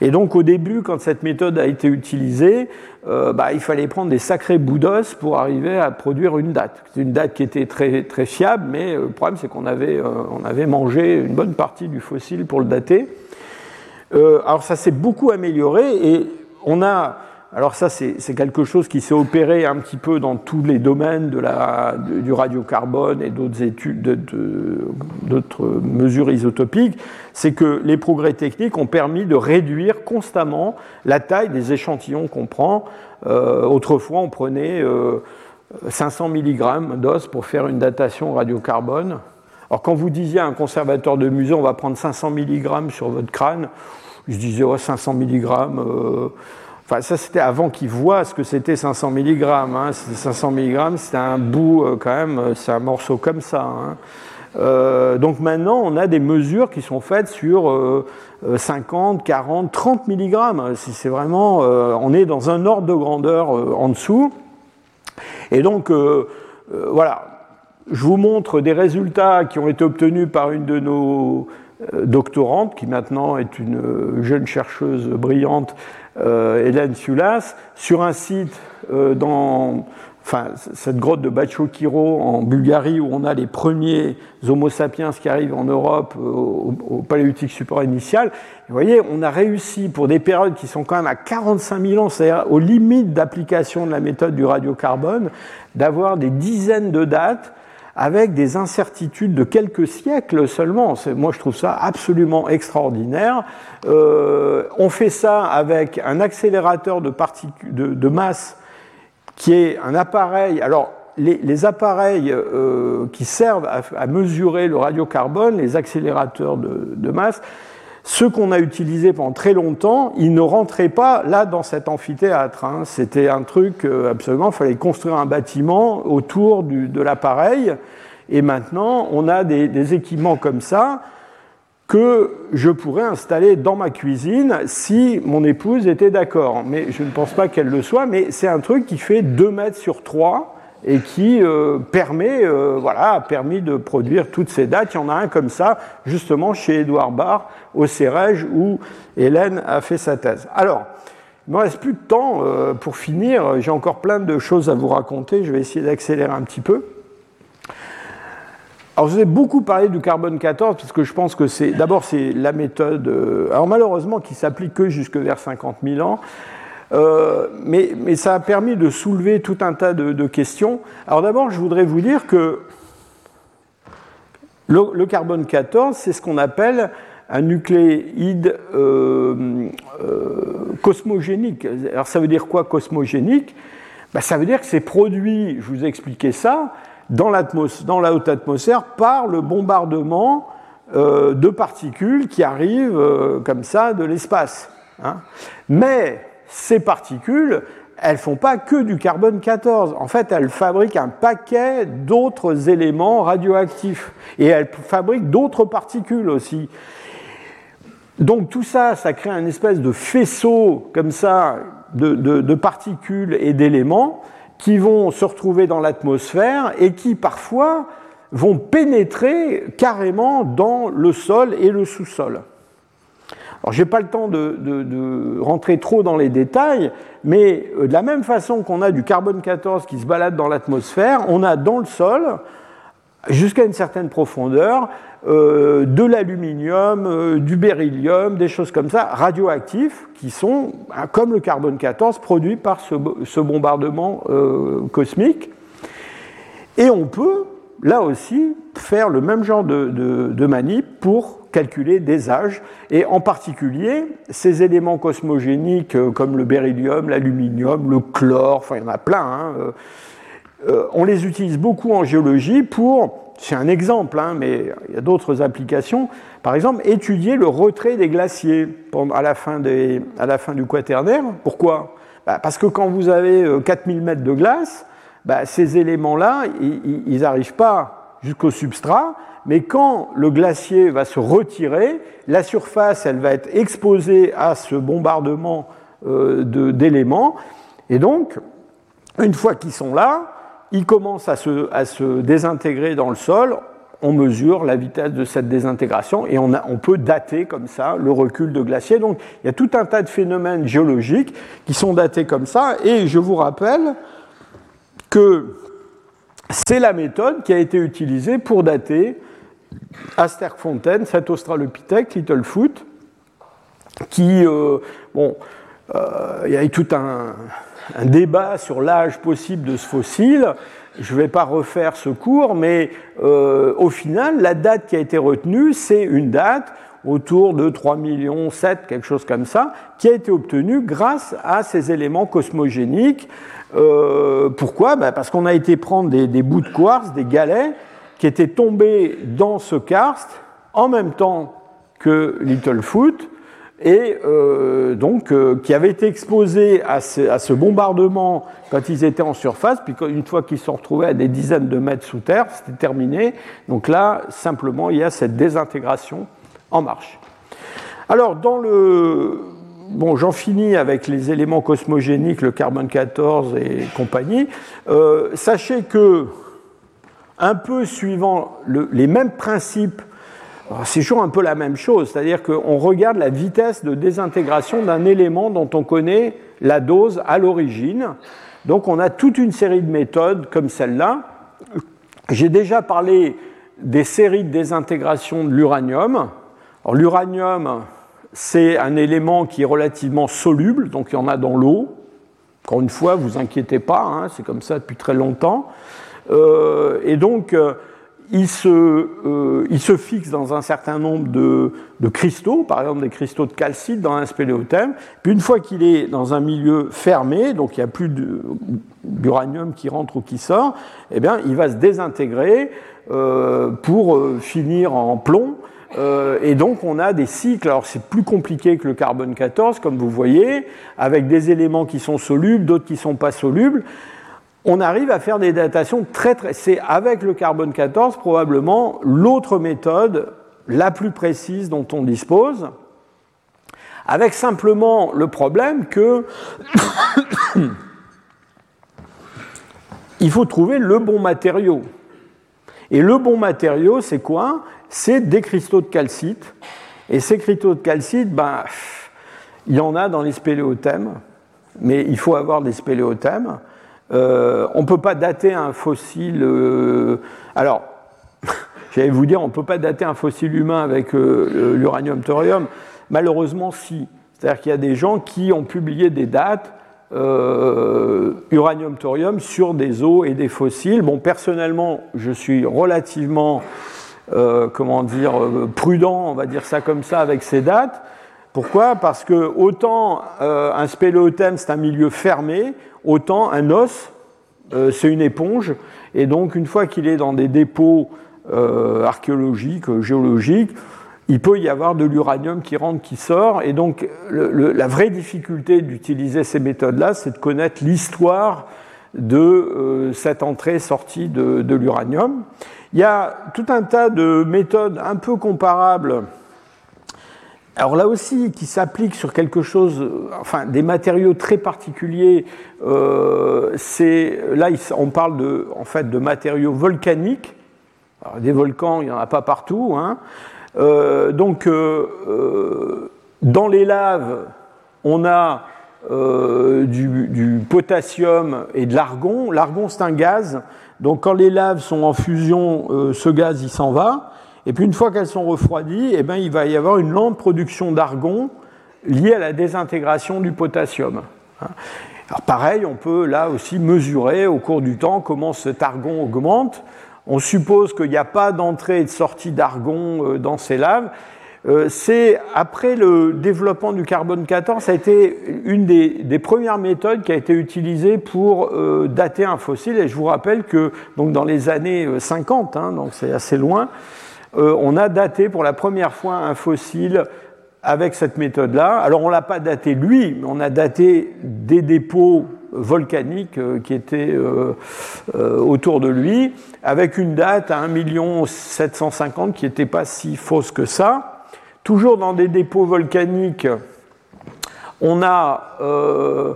Et donc, au début, quand cette méthode a été utilisée, euh, bah, il fallait prendre des sacrés bouts d'os pour arriver à produire une date. C'est une date qui était très, très fiable, mais euh, le problème, c'est qu'on avait, on avait mangé une bonne partie du fossile pour le dater. alors, ça s'est beaucoup amélioré et on a, alors ça c'est quelque chose qui s'est opéré un petit peu dans tous les domaines du radiocarbone et d'autres études, d'autres mesures isotopiques, c'est que les progrès techniques ont permis de réduire constamment la taille des échantillons qu'on prend. Euh, autrefois on prenait 500 euh, mg d'os pour faire une datation radiocarbone. Alors quand vous disiez à un conservateur de musée on va prendre 500 mg sur votre crâne, je disais, 500 mg. Euh, enfin, ça, c'était avant qu'ils voient ce que c'était 500 mg. Hein. 500 mg, c'était un bout, euh, quand même, euh, c'est un morceau comme ça. Hein. donc maintenant, on a des mesures qui sont faites sur 50, 40, 30 mg. C'est vraiment, on est dans un ordre de grandeur en dessous. Et donc, voilà, je vous montre des résultats qui ont été obtenus par une de nos doctorante, qui maintenant est une jeune chercheuse brillante Hélène Sioulas sur un site dans enfin, cette grotte de Bachokiro en Bulgarie où on a les premiers Homo sapiens qui arrivent en Europe au, paléolithique support initial. vous voyez, on a réussi pour des périodes qui sont quand même à 45 000 ans, c'est-à-dire aux limites d'application de la méthode du radiocarbone, d'avoir des dizaines de dates avec des incertitudes de quelques siècles seulement. Moi, je trouve ça absolument extraordinaire. Euh, on fait ça avec un accélérateur de, de, de masse qui est un appareil. Alors, les, appareils euh, qui servent à, mesurer le radiocarbone, les accélérateurs de, masse, ceux qu'on a utilisés pendant très longtemps, ils ne rentraient pas là dans cet amphithéâtre. Hein. C'était un truc euh, absolument, il fallait construire un bâtiment autour de l'appareil. Et maintenant, on a des équipements comme ça que je pourrais installer dans ma cuisine si mon épouse était d'accord. Mais je ne pense pas qu'elle le soit, mais c'est un truc qui fait 2 mètres sur 3 et qui euh, permet, euh, voilà, a permis de produire toutes ces dates. Il y en a un comme ça, justement, chez Édouard Barr, au Cérège, où Hélène a fait sa thèse. Alors, il ne me reste plus de temps euh, pour finir. J'ai encore plein de choses à vous raconter. Je vais essayer d'accélérer un petit peu. Alors, je vous ai beaucoup parlé du carbone 14 parce que je pense que c'est d'abord c'est la méthode, alors malheureusement qui s'applique que jusque vers 50 000 ans, euh, mais, ça a permis de soulever tout un tas de, questions. Alors d'abord, je voudrais vous dire que le, carbone 14, c'est ce qu'on appelle un nucléide euh, cosmogénique. Alors ça veut dire quoi cosmogénique? Ben, Ça veut dire que c'est produit, je vous ai expliqué ça, dans, dans la haute atmosphère par le bombardement euh, de particules qui arrivent euh, comme ça de l'espace. Hein. Mais ces particules, elles font pas que du carbone 14. En fait, elles fabriquent un paquet d'autres éléments radioactifs. Et elles fabriquent d'autres particules aussi. Donc tout ça, ça crée un espèce de faisceau comme ça de particules et d'éléments qui vont se retrouver dans l'atmosphère et qui parfois vont pénétrer carrément dans le sol et le sous-sol. Alors, je n'ai pas le temps de, rentrer trop dans les détails, mais euh, de la même façon qu'on a du carbone 14 qui se balade dans l'atmosphère, on a dans le sol, jusqu'à une certaine profondeur, euh, de l'aluminium, euh, du beryllium, des choses comme ça, radioactifs, qui sont, hein, comme le carbone 14, produits par ce, bombardement cosmique. Et on peut, là aussi, faire le même genre de, manip pour calculer des âges, et en particulier ces éléments cosmogéniques comme le beryllium, l'aluminium, le chlore, enfin il y en a plein, hein, on les utilise beaucoup en géologie pour c'est un exemple, hein, mais il y a d'autres applications. Par exemple, étudier le retrait des glaciers à la fin, du quaternaire. Pourquoi? Bah, Parce que quand vous avez 4000 euh, mètres de glace, bah, ces éléments-là, ils n'arrivent pas jusqu'au substrat, mais quand le glacier va se retirer, la surface, elle va être exposée à ce bombardement euh, d'éléments, et donc, une fois qu'ils sont là, il commence à se, désintégrer dans le sol, on mesure la vitesse de cette désintégration et on, peut dater comme ça le recul de glaciers. Donc il y a tout un tas de phénomènes géologiques qui sont datés comme ça. Et je vous rappelle que c'est la méthode qui a été utilisée pour dater Asterfontaine, cet Australopithèque, Littlefoot, qui, euh, bon, euh, il y a eu tout un, débat sur l'âge possible de ce fossile. Je ne vais pas refaire ce cours, mais euh, au final, la date qui a été retenue, c'est une date autour de 3 millions 7, quelque chose comme ça, qui a été obtenue grâce à ces éléments cosmogéniques. Pourquoi? Ben, Parce qu'on a été prendre des, bouts de quartz, des galets, qui étaient tombés dans ce karst en même temps que Littlefoot, et euh, donc euh, qui avaient été exposés à ce, bombardement quand ils étaient en surface, puis une fois qu'ils se sont retrouvés à des dizaines de mètres sous terre, c'était terminé. Donc là, simplement, il y a cette désintégration en marche. Alors, dans le. Bon, j'en finis avec les éléments cosmogéniques, le carbone 14 et compagnie. Euh, sachez que, un peu suivant les mêmes principes c'est toujours un peu la même chose, c'est-à-dire qu'on regarde la vitesse de désintégration d'un élément dont on connaît la dose à l'origine. Donc on a toute une série de méthodes comme celle-là. J'ai déjà parlé des séries de désintégration de l'uranium. L'uranium, c'est un élément qui est relativement soluble, donc il y en a dans l'eau. Encore une fois, vous inquiétez pas, hein, c'est comme ça depuis très longtemps. Euh, et donc, euh, il, se, euh, il, se, fixe dans un certain nombre de, cristaux, par exemple des cristaux de calcite dans un spéléothème. Puis une fois qu'il est dans un milieu fermé, donc il n'y a plus d'uranium qui rentre ou qui sort, eh bien, il va se désintégrer pour finir en plomb et donc on a des cycles, alors c'est plus compliqué que le carbone 14, comme vous voyez, avec des éléments qui sont solubles, d'autres qui ne sont pas solubles. On arrive à faire des datations très très... C'est avec le carbone 14 probablement l'autre méthode la plus précise dont on dispose, avec simplement le problème que il faut trouver le bon matériau. Et le bon matériau, c'est quoi? C'est des cristaux de calcite. Et ces cristaux de calcite, ben, il y en a dans les spéléothèmes, mais il faut avoir des spéléothèmes. Euh, on ne peut pas dater un fossile. Euh, alors, j'allais vous dire, on ne peut pas dater un fossile humain avec euh, l'uranium-thorium. Malheureusement, si. C'est-à-dire qu'il y a des gens qui ont publié des dates uranium-thorium sur des os et des fossiles. Bon, personnellement, je suis relativement comment dire, prudent, on va dire ça comme ça, avec ces dates. Pourquoi? Parce que autant euh, un spéléothème, c'est un milieu fermé, autant un os, c'est une éponge. Et donc, une fois qu'il est dans des dépôts archéologiques, géologiques, il peut y avoir de l'uranium qui rentre, qui sort. Et donc, la vraie difficulté d'utiliser ces méthodes-là, c'est de connaître l'histoire de cette entrée-sortie de l'uranium. Il y a tout un tas de méthodes un peu comparables. Alors là aussi, qui s'appliquent sur quelque chose, enfin des matériaux très particuliers. Euh, là, on parle de, en fait, de matériaux volcaniques. des volcans, il n'y en a pas partout. Hein. Euh, donc, euh, dans les laves, on a du, potassium et de l'argon. L'argon, c'est un gaz donc quand les laves sont en fusion, ce gaz il s'en va. Et puis une fois qu'elles sont refroidies, eh bien, il va y avoir une lente production d'argon liée à la désintégration du potassium. Alors pareil, on peut là aussi mesurer au cours du temps comment cet argon augmente. On suppose qu'il n'y a pas d'entrée et de sortie d'argon euh, dans ces laves. Euh, c'est après le développement du carbone 14, ça a été une des, premières méthodes qui a été utilisée pour euh, dater un fossile. Et je vous rappelle que donc dans les années 50, euh, hein, donc c'est assez loin, on a daté pour la première fois un fossile avec cette méthode-là. Alors on l'a pas daté lui, mais on a daté des dépôts volcaniques qui étaient autour de lui, avec une date à 1 750 qui n'était pas si fausse que ça. Toujours dans des dépôts volcaniques, on a euh, euh,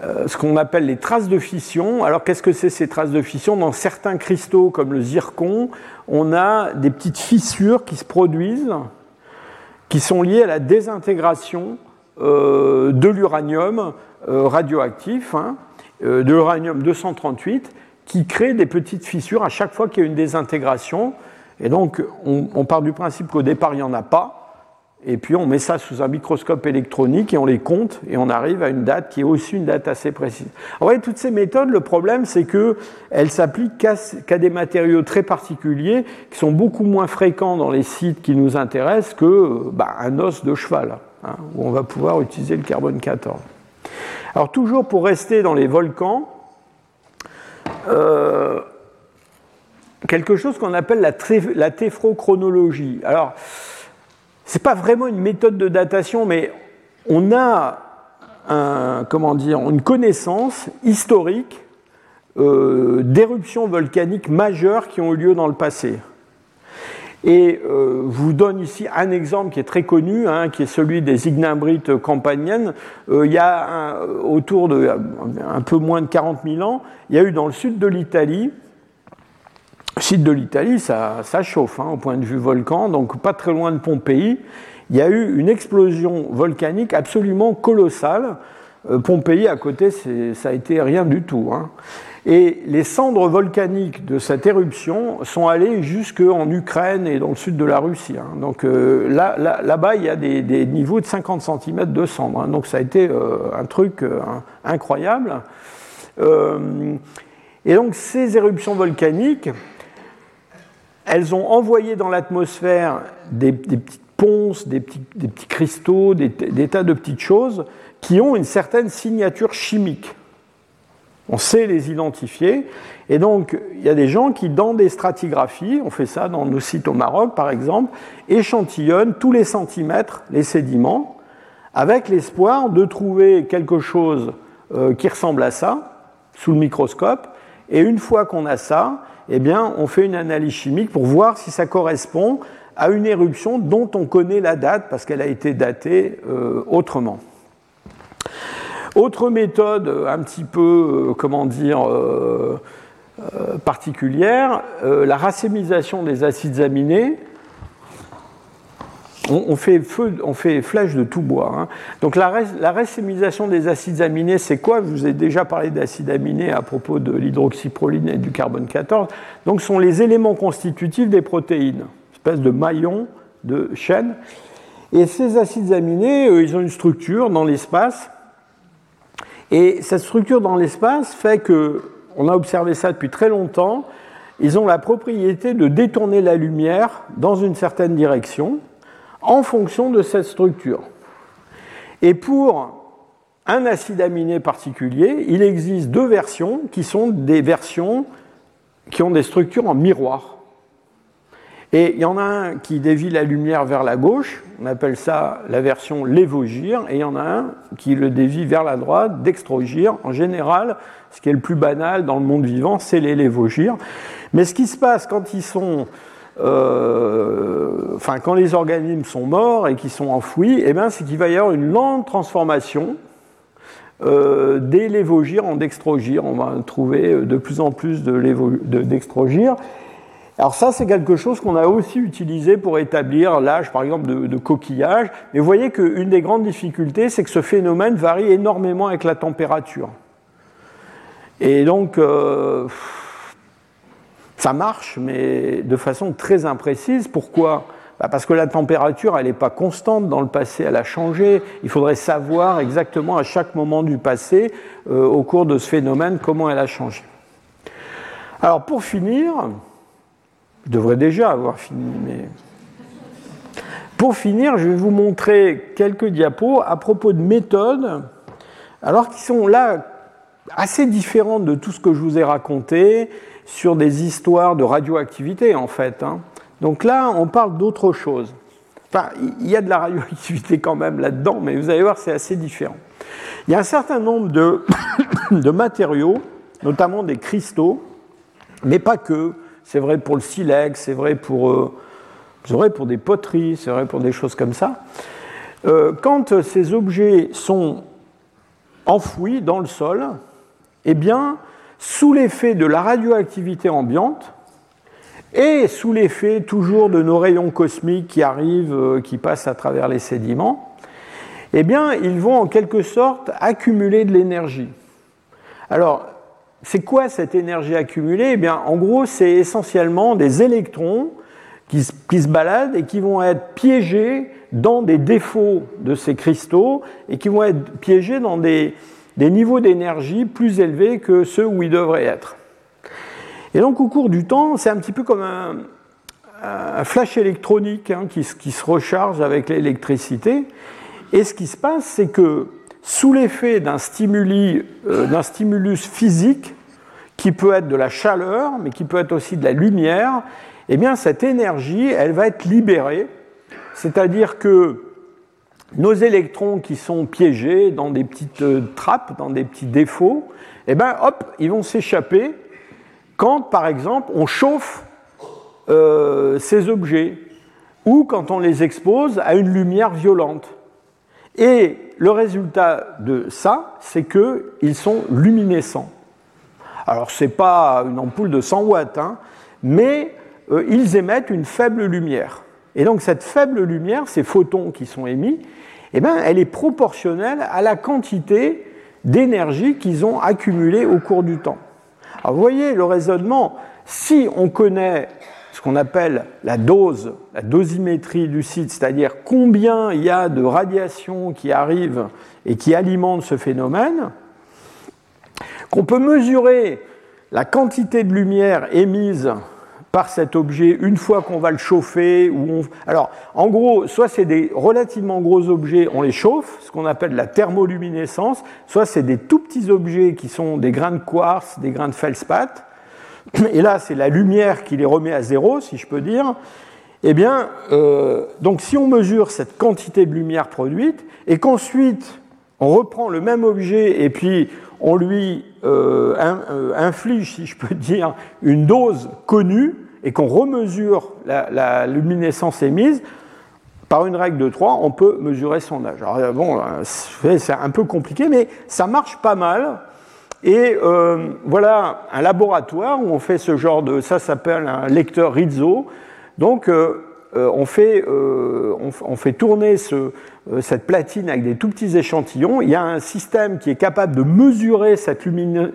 ce qu'on appelle les traces de fission. Alors qu'est-ce que c'est ces traces de fission? Dans certains cristaux comme le zircon, on a des petites fissures qui se produisent, qui sont liées à la désintégration euh, de l'uranium radioactif, hein, de l'uranium 238, qui crée des petites fissures à chaque fois qu'il y a une désintégration. Et donc, on, on part du principe qu'au départ, il n'y en a pas et puis on met ça sous un microscope électronique et on les compte et on arrive à une date qui est aussi une date assez précise. En vrai, toutes ces méthodes, le problème c'est qu'elles s'appliquent qu'à des matériaux très particuliers qui sont beaucoup moins fréquents dans les sites qui nous intéressent que bah, un os de cheval, hein, où on va pouvoir utiliser le carbone 14. Alors toujours pour rester dans les volcans, euh, quelque chose qu'on appelle la, la téphrochronologie. Alors, n'est pas vraiment une méthode de datation, mais on a comment dire, une connaissance historique euh, d'éruptions volcaniques majeures qui ont eu lieu dans le passé. Et euh, je vous donne ici un exemple qui est très connu, hein, qui est celui des ignimbrites campaniennes. Euh, il y a autour de un peu moins de 40 000 ans, il y a eu dans le sud de l'Italie Site de l'Italie, ça, chauffe hein, au point de vue volcan, donc pas très loin de Pompéi. Il y a eu une explosion volcanique absolument colossale. Euh, Pompéi, à côté, ça a été rien du tout. Hein. Et les cendres volcaniques de cette éruption sont allées jusqu'en Ukraine et dans le sud de la Russie. Hein. Donc euh, là, là, il y a des, niveaux de 50 cm de cendres. Hein. Donc ça a été euh, un truc euh, incroyable. et donc ces éruptions volcaniques, elles ont envoyé dans l'atmosphère des, petites ponces, des petits, cristaux, des tas de petites choses qui ont une certaine signature chimique. On sait les identifier. Et donc, il y a des gens qui, dans des stratigraphies, on fait ça dans nos sites au Maroc par exemple, échantillonnent tous les centimètres les sédiments, avec l'espoir de trouver quelque chose euh, qui ressemble à ça, sous le microscope. Et une fois qu'on a ça, eh bien, on fait une analyse chimique pour voir si ça correspond à une éruption dont on connaît la date, parce qu'elle a été datée euh, autrement. Autre méthode un petit peu, euh, comment dire, euh, euh, particulière, la racémisation des acides aminés. On, fait, feu, on fait flèche de tout bois. Hein. Donc la, la, racémisation des acides aminés, c'est quoi? Je vous ai déjà parlé d'acides aminés à propos de l'hydroxyproline et du carbone 14. Donc ce sont les éléments constitutifs des protéines, espèce de maillon de chaîne. Et ces acides aminés, ils ont une structure dans l'espace et cette structure dans l'espace fait que, on a observé ça depuis très longtemps, ils ont la propriété de détourner la lumière dans une certaine direction en fonction de cette structure. Et pour un acide aminé particulier, il existe deux versions qui sont des versions qui ont des structures en miroir. Et il y en a un qui dévie la lumière vers la gauche, on appelle ça la version lévogire, et il y en a un qui le dévie vers la droite, dextrogire. En général, ce qui est le plus banal dans le monde vivant, c'est les lévogires. Mais ce qui se passe quand ils sont. Euh, enfin, quand les organismes sont morts et qu'ils sont enfouis, eh c'est qu'il va y avoir une lente transformation euh, des lévogires en dextrogires. On va trouver de plus en plus de, de. Alors ça, c'est quelque chose qu'on a aussi utilisé pour établir l'âge, par exemple, de, coquillages. Mais vous voyez qu'une des grandes difficultés, c'est que ce phénomène varie énormément avec la température. Et donc, euh, ça marche, mais de façon très imprécise. Pourquoi? Bah, Parce que la température, elle n'est pas constante dans le passé, elle a changé. Il faudrait savoir exactement à chaque moment du passé, euh, au cours de ce phénomène, comment elle a changé. Alors, pour finir, je devrais déjà avoir fini, mais. Pour finir, je vais vous montrer quelques diapos à propos de méthodes, alors qui sont là assez différentes de tout ce que je vous ai raconté sur des histoires de radioactivité en fait. Hein. Donc là, on parle d'autre chose. Enfin, il y a de la radioactivité quand même là-dedans, mais vous allez voir, c'est assez différent. Il y a un certain nombre de, matériaux, notamment des cristaux, mais pas que, c'est vrai pour le silex, c'est vrai pour, euh, vrai pour des poteries, c'est vrai pour des choses comme ça. Euh, quand ces objets sont enfouis dans le sol, eh bien, sous l'effet de la radioactivité ambiante et sous l'effet toujours de nos rayons cosmiques qui arrivent, euh, qui passent à travers les sédiments, eh bien, ils vont en quelque sorte accumuler de l'énergie. Alors, c'est quoi cette énergie accumulée? Eh bien, En gros, c'est essentiellement des électrons qui, se baladent et qui vont être piégés dans des défauts de ces cristaux et qui vont être piégés dans des, niveaux d'énergie plus élevés que ceux où ils devraient être. Et donc au cours du temps, c'est un petit peu comme un, flash électronique hein, qui, se recharge avec l'électricité. Et ce qui se passe, c'est que sous l'effet d'un euh, stimulus physique, qui peut être de la chaleur, mais qui peut être aussi de la lumière, eh bien cette énergie, elle va être libérée, c'est-à-dire que nos électrons qui sont piégés dans des petites euh, trappes, dans des petits défauts, eh bien hop, ils vont s'échapper quand, par exemple, on chauffe euh, ces objets ou quand on les expose à une lumière violente. Et le résultat de ça, c'est qu'ils sont luminescents. Alors, ce n'est pas une ampoule de 100 watts, hein, mais euh, ils émettent une faible lumière. Et donc cette faible lumière, ces photons qui sont émis, eh bien, elle est proportionnelle à la quantité d'énergie qu'ils ont accumulée au cours du temps. Alors vous voyez le raisonnement, si on connaît ce qu'on appelle la dose, la dosimétrie du site, c'est-à-dire combien il y a de radiation qui arrive et qui alimente ce phénomène, qu'on peut mesurer la quantité de lumière émise par cet objet une fois qu'on va le chauffer. Ou Alors, en gros, soit c'est des relativement gros objets, on les chauffe, ce qu'on appelle la thermoluminescence, soit c'est des tout petits objets qui sont des grains de quartz, des grains de feldspath, et là c'est la lumière qui les remet à zéro, si je peux dire. Eh bien, euh, donc si on mesure cette quantité de lumière produite, et qu'ensuite on reprend le même objet et puis on lui euh, euh, inflige, si je peux dire, une dose connue, et qu'on remesure la, luminescence émise, par une règle de 3, on peut mesurer son âge. Alors, euh, bon, euh, c'est un peu compliqué, mais ça marche pas mal. Et euh, voilà un laboratoire où on fait ce genre de. Ça s'appelle un lecteur Rizzo. Donc, on, fait, on, fait, tourner ce, cette platine avec des tout petits échantillons. Il y a un système qui est capable de mesurer cette,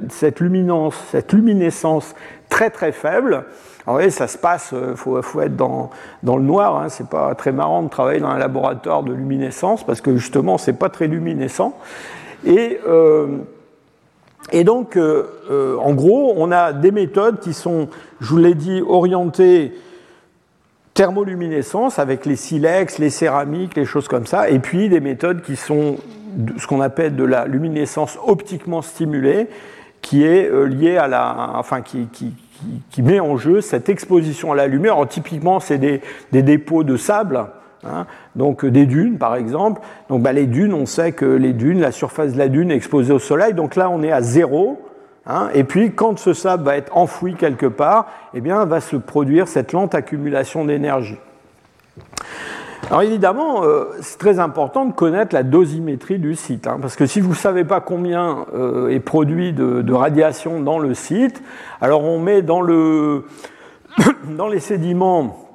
cette, luminance, cette luminescence très très faible. Alors, voyez, ça se passe, il euh, faut, être dans, le noir, hein, c'est pas très marrant de travailler dans un laboratoire de luminescence parce que justement, c'est pas très luminescent. Et, euh, donc, euh, en gros, on a des méthodes qui sont, je vous l'ai dit, orientées thermoluminescence avec les silex, les céramiques, les choses comme ça, et puis des méthodes qui sont ce qu'on appelle de la luminescence optiquement stimulée, qui est liée à la, enfin, qui, qui, met en jeu cette exposition à la lumière. Typiquement, c'est des, dépôts de sable, hein, donc des dunes par exemple. Donc bah, les dunes, on sait que les dunes, la surface de la dune est exposée au soleil, donc là on est à zéro. Hein, et puis quand ce sable va être enfoui quelque part, eh bien, va se produire cette lente accumulation d'énergie. Alors évidemment, euh, c'est très important de connaître la dosimétrie du site, hein, parce que si vous ne savez pas combien euh, est produit de, radiation dans le site, alors on met dans, le, dans les sédiments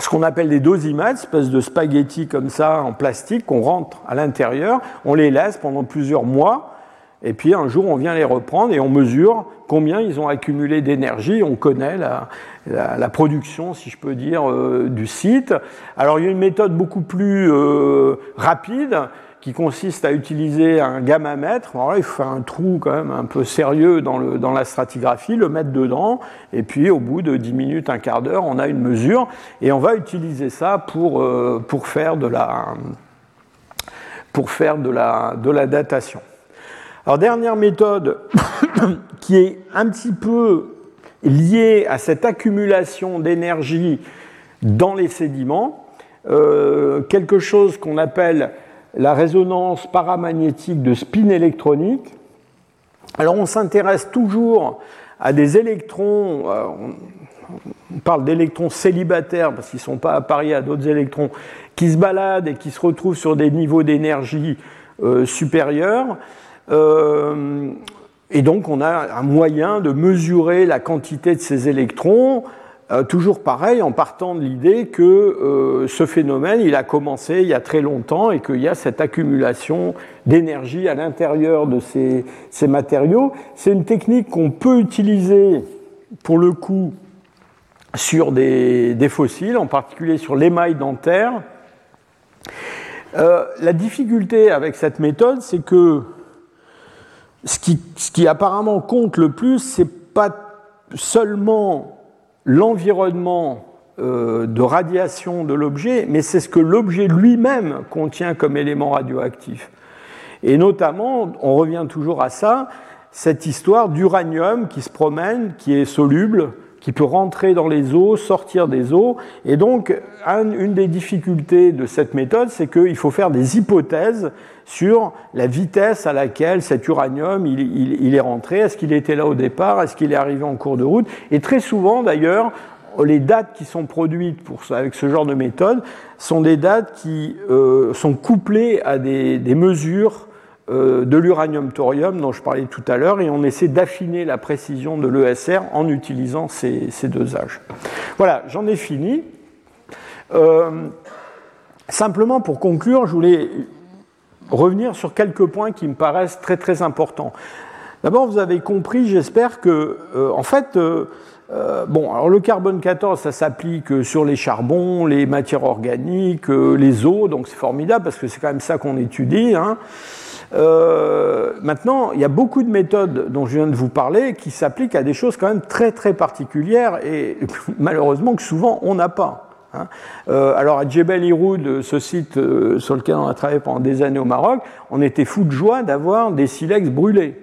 ce qu'on appelle des dosimètres, espèce de spaghettis comme ça en plastique qu'on rentre à l'intérieur, on les laisse pendant plusieurs mois, et puis un jour, on vient les reprendre et on mesure combien ils ont accumulé d'énergie. On connaît la, production, si je peux dire, euh, du site. Alors il y a une méthode beaucoup plus euh, rapide qui consiste à utiliser un gamma-mètre. Alors il faut un trou quand même un peu sérieux dans, la stratigraphie, le mettre dedans, et puis au bout de 10 minutes, un quart d'heure, on a une mesure, et on va utiliser ça pour, euh, faire de la datation. Alors, dernière méthode qui est un petit peu liée à cette accumulation d'énergie dans les sédiments, euh, quelque chose qu'on appelle la résonance paramagnétique de spin électronique. Alors, on s'intéresse toujours à des électrons, euh, on parle d'électrons célibataires parce qu'ils ne sont pas appariés à d'autres électrons, qui se baladent et qui se retrouvent sur des niveaux d'énergie euh, supérieurs. Euh, et donc on a un moyen de mesurer la quantité de ces électrons, euh, toujours pareil, en partant de l'idée que euh, ce phénomène, il a commencé il y a très longtemps et qu'il y a cette accumulation d'énergie à l'intérieur de ces, matériaux. C'est une technique qu'on peut utiliser, pour le coup, sur des fossiles, en particulier sur l'émail dentaire. la difficulté avec cette méthode, c'est que ce qui, apparemment compte le plus, c'est pas seulement l'environnement euh, de radiation de l'objet, mais c'est ce que l'objet lui-même contient comme élément radioactif. Et notamment, on revient toujours à ça, cette histoire d'uranium qui se promène, qui est soluble, qui peut rentrer dans les eaux, sortir des eaux. Et donc, une des difficultés de cette méthode, c'est qu'il faut faire des hypothèses sur la vitesse à laquelle cet uranium il, est rentré. Est-ce qu'il était là au départ? Est-ce qu'il est arrivé en cours de route? Et très souvent, d'ailleurs, les dates qui sont produites pour, avec ce genre de méthode sont des dates qui euh, sont couplées à des, mesures de l'uranium-thorium dont je parlais tout à l'heure et on essaie d'affiner la précision de l'ESR en utilisant ces, deux âges. Voilà, j'en ai fini. simplement pour conclure, je voulais revenir sur quelques points qui me paraissent très très importants. D'abord, vous avez compris, j'espère que, euh, en fait, euh, euh, bon, alors le carbone 14, ça s'applique sur les charbons, les matières organiques, les eaux, donc c'est formidable parce que c'est quand même ça qu'on étudie. Hein. Maintenant, il y a beaucoup de méthodes dont je viens de vous parler qui s'appliquent à des choses quand même très très particulières et malheureusement que souvent on n'a pas. Hein. alors à Djebel Iroud, ce site sur lequel on a travaillé pendant des années au Maroc, on était fou de joie d'avoir des silex brûlés.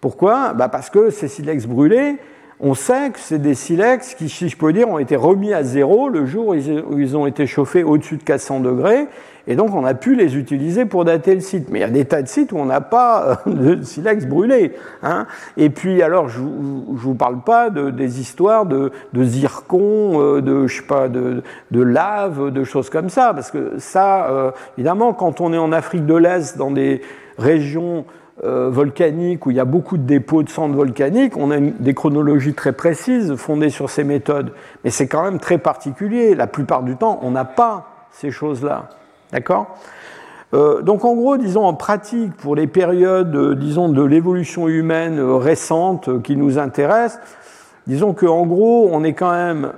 Pourquoi? Bah Parce que ces silex brûlés, on sait que c'est des silex qui, si je peux dire, ont été remis à zéro le jour où ils ont été chauffés au-dessus de 400 degrés, et donc on a pu les utiliser pour dater le site. Mais il y a des tas de sites où on n'a pas euh, de silex brûlé. Hein. Et puis alors, je ne vous parle pas de, des histoires de, de zircon, euh, de, je sais pas, de, de, lave, de choses comme ça, parce que ça, euh, évidemment, quand on est en Afrique de l'Est, dans des régions euh, volcanique où il y a beaucoup de dépôts de cendres volcaniques, on a des chronologies très précises fondées sur ces méthodes. Mais c'est quand même très particulier. La plupart du temps, on n'a pas ces choses-là. D'accord? Euh, donc en gros, disons en pratique, pour les périodes, euh, disons, de l'évolution humaine récente qui nous intéressent, disons qu'en gros, on est quand même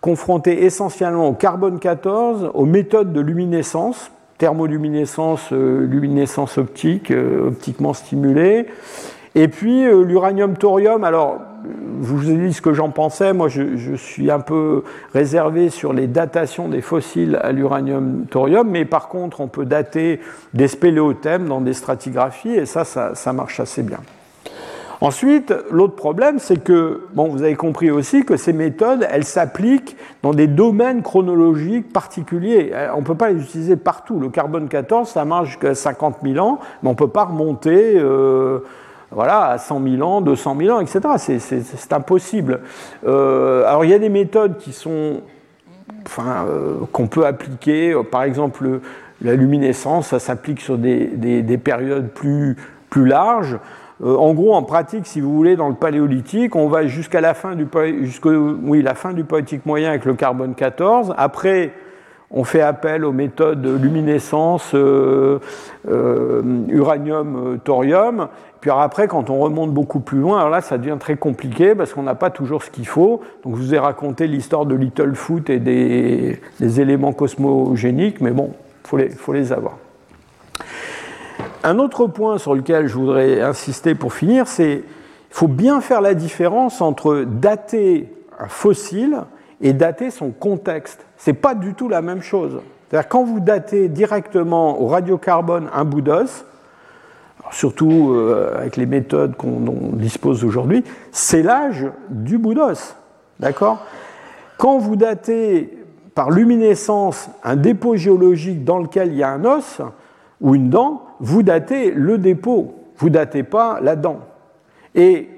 confronté essentiellement au carbone 14, aux méthodes de luminescence, thermoluminescence, euh, luminescence optique, euh, optiquement stimulée. Et puis euh, l'uranium-thorium, alors je vous ai dit ce que j'en pensais, moi je, suis un peu réservé sur les datations des fossiles à l'uranium-thorium, mais par contre on peut dater des spéléothèmes dans des stratigraphies, et ça, ça marche assez bien. Ensuite, l'autre problème, c'est que, bon, vous avez compris aussi que ces méthodes, elles s'appliquent dans des domaines chronologiques particuliers. Euh, on ne peut pas les utiliser partout. Le carbone 14, ça marche jusqu'à 50 000 ans, mais on ne peut pas remonter euh, voilà, à 100 000 ans, 200 000 ans, etc. C'est impossible. Euh, alors, il y a des méthodes qui sont, enfin, qu'on peut appliquer. Par exemple, la luminescence, ça s'applique sur des, des, des, périodes plus, plus larges. Euh, en gros, en pratique, si vous voulez, dans le paléolithique, on va jusqu'à la fin du oui, la fin du poétique moyen avec le carbone 14. Après, on fait appel aux méthodes de luminescence, euh, euh, uranium, thorium. Puis après, quand on remonte beaucoup plus loin, alors là, ça devient très compliqué parce qu'on n'a pas toujours ce qu'il faut. Donc, je vous ai raconté l'histoire de Littlefoot et des, éléments cosmogéniques, mais bon, il faut les avoir. Un autre point sur lequel je voudrais insister pour finir, c'est qu'il faut bien faire la différence entre dater un fossile et dater son contexte. Ce n'est pas du tout la même chose. C'est-à-dire quand vous datez directement au radiocarbone un bout d'os, surtout euh, avec les méthodes qu'on dispose aujourd'hui, c'est l'âge du bout d'os. D'accord? Quand vous datez par luminescence un dépôt géologique dans lequel il y a un os ou une dent, vous datez le dépôt, vous datez pas la dent. Et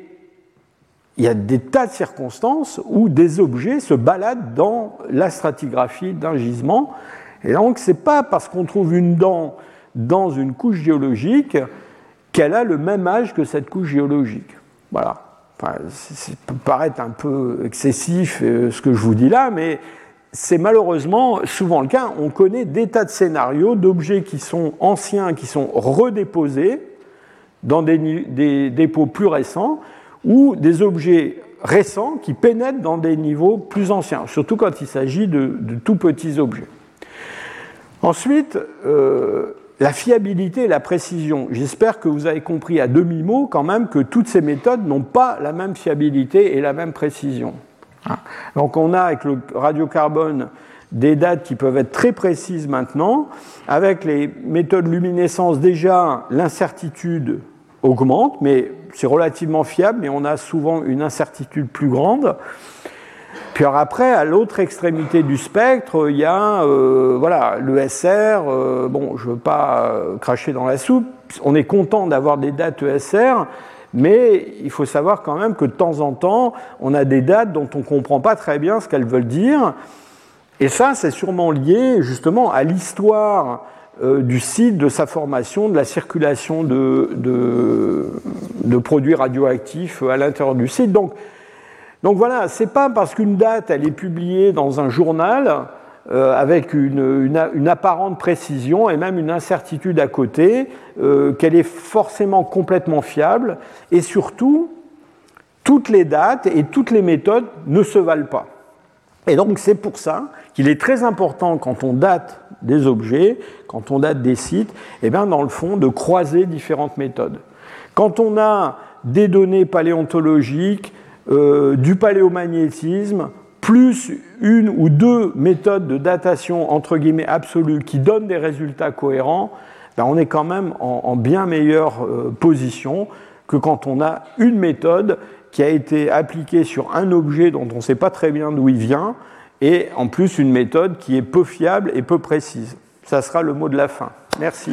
il y a des tas de circonstances où des objets se baladent dans la stratigraphie d'un gisement. Et donc, ce n'est pas parce qu'on trouve une dent dans une couche géologique qu'elle a le même âge que cette couche géologique. Voilà. Enfin, ça peut paraître un peu excessif euh, ce que je vous dis là, mais c'est malheureusement souvent le cas. On connaît des tas de scénarios d'objets qui sont anciens, qui sont redéposés dans des, dépôts plus récents, ou des objets récents qui pénètrent dans des niveaux plus anciens, surtout quand il s'agit de, tout petits objets. Ensuite, euh, la fiabilité et la précision. J'espère que vous avez compris à demi-mot quand même que toutes ces méthodes n'ont pas la même fiabilité et la même précision. Ah. Donc on a avec le radiocarbone des dates qui peuvent être très précises maintenant. Avec les méthodes luminescence, déjà, l'incertitude augmente, mais c'est relativement fiable, mais on a souvent une incertitude plus grande. Puis après, à l'autre extrémité du spectre, il y a euh, voilà, l'ESR. Euh, bon, je ne veux pas euh, cracher dans la soupe. On est content d'avoir des dates ESR, mais il faut savoir quand même que de temps en temps, on a des dates dont on ne comprend pas très bien ce qu'elles veulent dire. Et ça, c'est sûrement lié justement à l'histoire du site, de sa formation, de la circulation de, de, produits radioactifs à l'intérieur du site. Donc, donc voilà, c'est pas parce qu'une date elle est publiée dans un journal euh, avec une, apparente précision et même une incertitude à côté qu'elle est forcément complètement fiable. Et surtout, toutes les dates et toutes les méthodes ne se valent pas. Et donc c'est pour ça qu'il est très important quand on date des objets, quand on date des sites, et eh bien dans le fond de croiser différentes méthodes. Quand on a des données paléontologiques, euh, du paléomagnétisme, plus une ou deux méthodes de datation entre guillemets absolues qui donnent des résultats cohérents, ben on est quand même en, bien meilleure euh, position que quand on a une méthode qui a été appliquée sur un objet dont on ne sait pas très bien d'où il vient, et en plus une méthode qui est peu fiable et peu précise. Ça sera le mot de la fin. Merci.